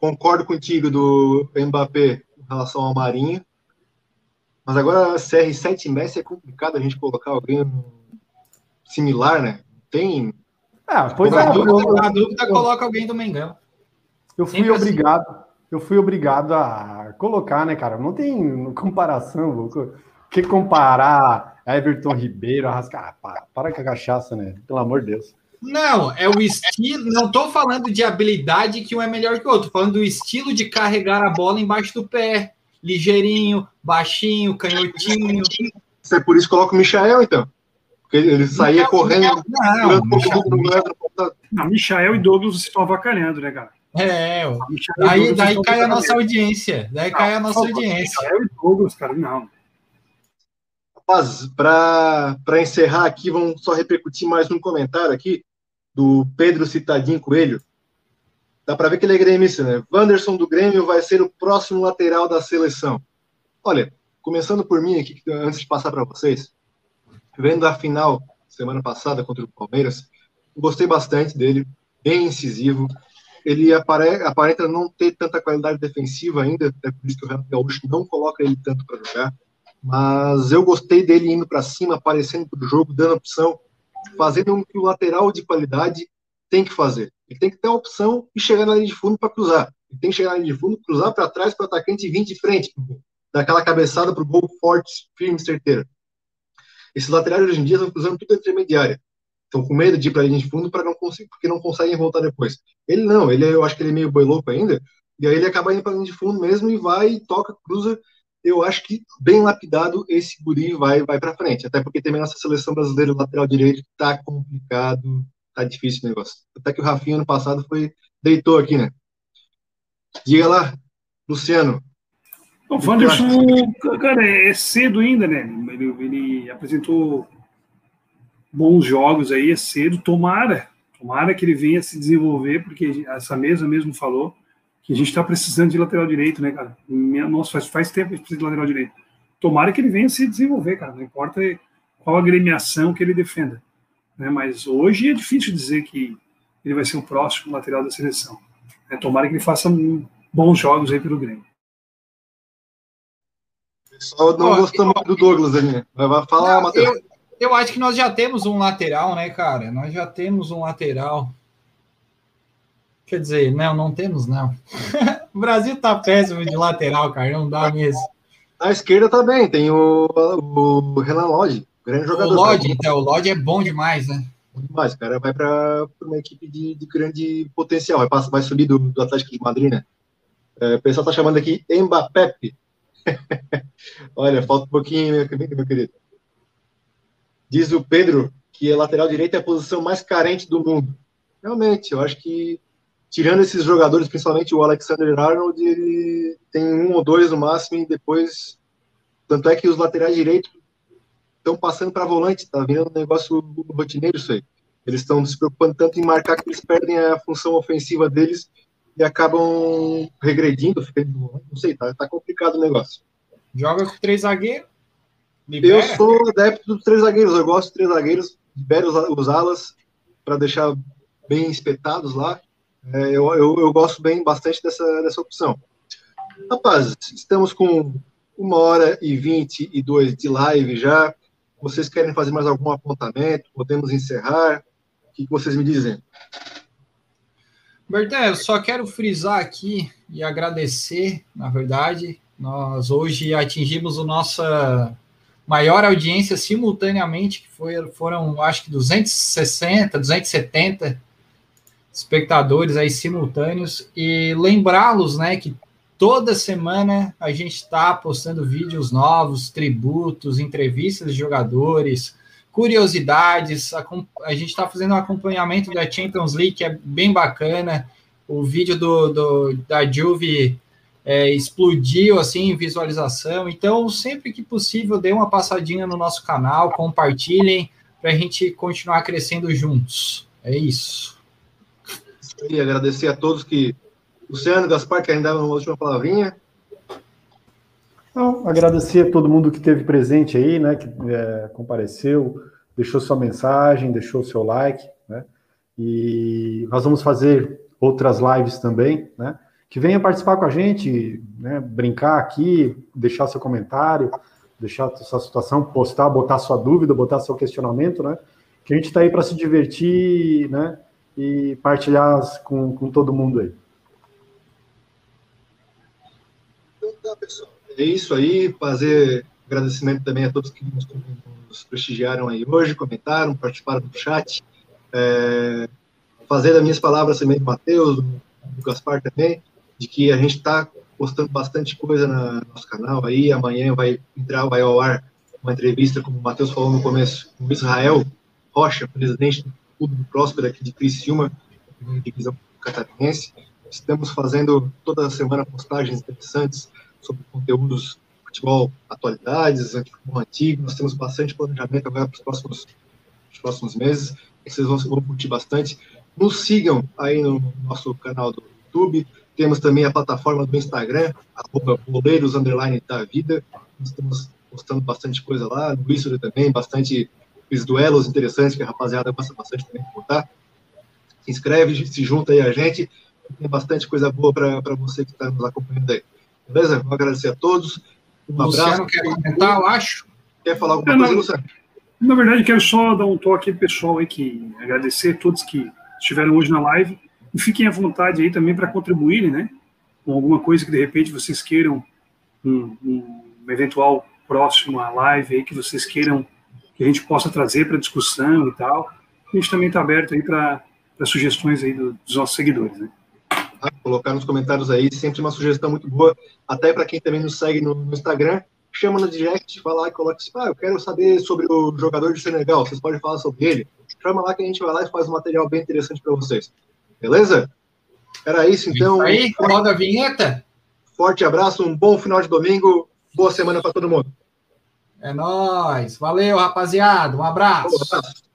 Concordo contigo do Mbappé com relação ao Marinho. Mas agora CR7 e Messi é complicado a gente colocar alguém similar, né? Tem. Ah, pois Na é, eu, dúvida, eu- na dúvida, coloca alguém do Mengão. eu fui Sempre assim. obrigado, eu fui obrigado a colocar, né, cara? Não tem comparação, louco. Que comparar Everton Ribeiro, Arrasca... Ah, para, para com a cachaça, né? Pelo amor de Deus. Não, é o estilo. Não tô falando de habilidade que um é melhor que o outro. Tô falando do estilo de carregar a bola embaixo do pé. Ligeirinho, baixinho, canhotinho. Isso é por isso que coloca o Michael, então. Porque ele, saía Não, correndo, Não, lado, ponta- Não, Michael e Douglas estão avacalhando, né, cara? é, e Daí, cai a nossa audiência. Daí cai a nossa audiência. Michael e Douglas, cara, não. Rapaz, para encerrar aqui, vamos só repercutir mais um comentário aqui do Pedro Citadinho Coelho. Dá para ver que ele é gremista, né? Wanderson do Grêmio vai ser o próximo lateral da seleção. Olha, começando por mim aqui, antes de passar para vocês, vendo a final semana passada contra o Palmeiras, gostei bastante dele, bem incisivo. Ele apare- aparenta não ter tanta qualidade defensiva ainda, até por isso que o Renato Gaúcho não coloca ele tanto para jogar mas eu gostei dele indo para cima, aparecendo para o jogo, dando opção, fazendo o que o lateral de qualidade tem que fazer. Ele tem que ter a opção e chegar na linha de fundo para cruzar. Ele tem que chegar na linha de fundo, cruzar para trás para o atacante e vir de frente, pro gol. dar aquela cabeçada para o gol forte, firme, certeiro. Esses laterais hoje em dia estão cruzando tudo intermediária. Estão com medo de ir para a linha de fundo para não conseguir, porque não conseguem voltar depois. Ele não, ele é- eu acho que ele é meio boi louco ainda, e aí ele acaba indo para a linha de fundo mesmo e vai, toca, cruza, eu acho que bem lapidado esse guri vai vai para frente, até porque também nossa seleção brasileira lateral direito tá complicado, tá difícil o negócio. Até que o Rafinha ano passado foi deitou aqui, né? Diga lá, Luciano. O Wanderson, cara, é cedo ainda, né? Ele, ele apresentou bons jogos aí, é cedo. Tomara, tomara que ele venha se desenvolver, porque essa mesa mesmo falou que a gente está precisando de lateral direito, né, cara? Nossa, faz, faz tempo que a gente precisa de lateral direito. Tomara que ele venha se desenvolver, cara. Não importa qual agremiação que ele defenda. né? mas hoje é difícil dizer que ele vai ser o próximo lateral da seleção. É, tomara que ele faça bons jogos aí pelo Grêmio. Só não muito do Douglas ali. Vai falar, Matheus. Eu, eu acho que nós já temos um lateral, né, cara? Nós já temos um lateral. Quer dizer, não, não temos, não. (laughs) o Brasil tá péssimo de lateral, cara. Não dá mesmo. Na esquerda tá bem, tem o, o Renan Lodge, grande jogador. O Lodge, então, o Lodge é bom demais, né? Bom demais, o cara vai para uma equipe de, de, grande potencial, vai, vai subir do, do Atlético de Madrid, né? É, o pessoal tá chamando aqui Mbappé. (laughs) Olha, falta um pouquinho, meu, meu querido. Diz o Pedro que a lateral direita é a posição mais carente do mundo. Realmente, eu acho que, tirando esses jogadores, principalmente o Alexander Arnold, ele tem um ou dois no máximo e depois. Tanto é que os laterais direitos estão passando para volante, tá vendo um negócio rotineiro isso aí. Eles estão se preocupando tanto em marcar que eles perdem a função ofensiva deles e acabam regredindo, ficando, não sei, tá, tá complicado o negócio. Joga com três zagueiros. Libera. Eu sou adepto dos três zagueiros, eu gosto dos três zagueiros, libero os, os alas para deixar bem espetados lá. É, eu, eu, eu, gosto bem bastante dessa, dessa opção. Rapazes, estamos com uma hora e vinte e dois de live já. Vocês querem fazer mais algum apontamento? Podemos encerrar? O que vocês me dizem? Bertão, eu só quero frisar aqui e agradecer, na verdade, nós hoje atingimos a nossa maior audiência simultaneamente, que foi, foram, acho que 260, 270 espectadores aí simultâneos, e lembrá-los, né, que toda semana a gente está postando vídeos novos, tributos, entrevistas de jogadores, curiosidades, a, a gente está fazendo um acompanhamento da Champions League, que é bem bacana, o vídeo do, do da Juve é, explodiu assim em visualização. Então, sempre que possível, dê uma passadinha no nosso canal, compartilhem para a gente continuar crescendo juntos. É isso. E agradecer a todos que. Luciano, Gaspar, querem dar uma última palavrinha? Não, agradecer a todo mundo que esteve presente aí, né, que é, compareceu, deixou sua mensagem, deixou seu like, né, e nós vamos fazer outras lives também, né, que venha participar com a gente, né, brincar aqui, deixar seu comentário, deixar sua situação, postar, botar sua dúvida, botar seu questionamento, né? Que a gente está aí para se divertir, né? E partilhar com, com todo mundo aí. Então tá, pessoal. É isso aí, fazer agradecimento também a todos que nos, nos prestigiaram aí hoje, comentaram, participaram do chat. É, fazer as minhas palavras também do Matheus, do, do Gaspar também, de que a gente está postando bastante coisa no nosso canal aí. Amanhã vai entrar, vai ao ar uma entrevista, como o Matheus falou no começo, com o Israel Rocha, presidente do Clube Próspero aqui de Criciúma, divisão catarinense. Estamos fazendo toda semana postagens interessantes sobre conteúdos futebol, atualidades, futebol antigo. Nós temos bastante planejamento agora para os próximos, os próximos meses. Vocês vão, vão curtir bastante. Nos sigam aí no nosso canal do YouTube, temos também a plataforma do Instagram, arroba boleiros, da vida. Nós estamos postando bastante coisa lá, no Instagram também, bastante os duelos interessantes que a rapaziada gosta bastante também de botar. Se inscreve, se junta aí a gente. Tem bastante coisa boa para você que está nos acompanhando aí. Beleza? Vou agradecer a todos. Um Luciano abraço. quer comentar, eu acho. Quer falar alguma coisa, Luciano? Na verdade, quero só dar um toque pessoal aí, que agradecer a todos que estiveram hoje na live e fiquem à vontade aí também para contribuírem, né? Com alguma coisa que de repente vocês queiram, um, um eventual próximo a live aí que vocês queiram que a gente possa trazer para discussão e tal. A gente também está aberto aí para sugestões aí do, dos nossos seguidores, né? Ah, colocar nos comentários aí, sempre uma sugestão muito boa, até para quem também nos segue no, no, Instagram, chama no direct, fala lá e coloca assim, ah, eu quero saber sobre o jogador de Senegal, vocês podem falar sobre ele. Chama lá que a gente vai lá e faz um material bem interessante para vocês. Beleza? Era isso, então. Isso aí, roda a vinheta. Forte abraço, um bom final de domingo, boa semana para todo mundo. É nóis. Valeu, rapaziada. Um abraço. Um abraço.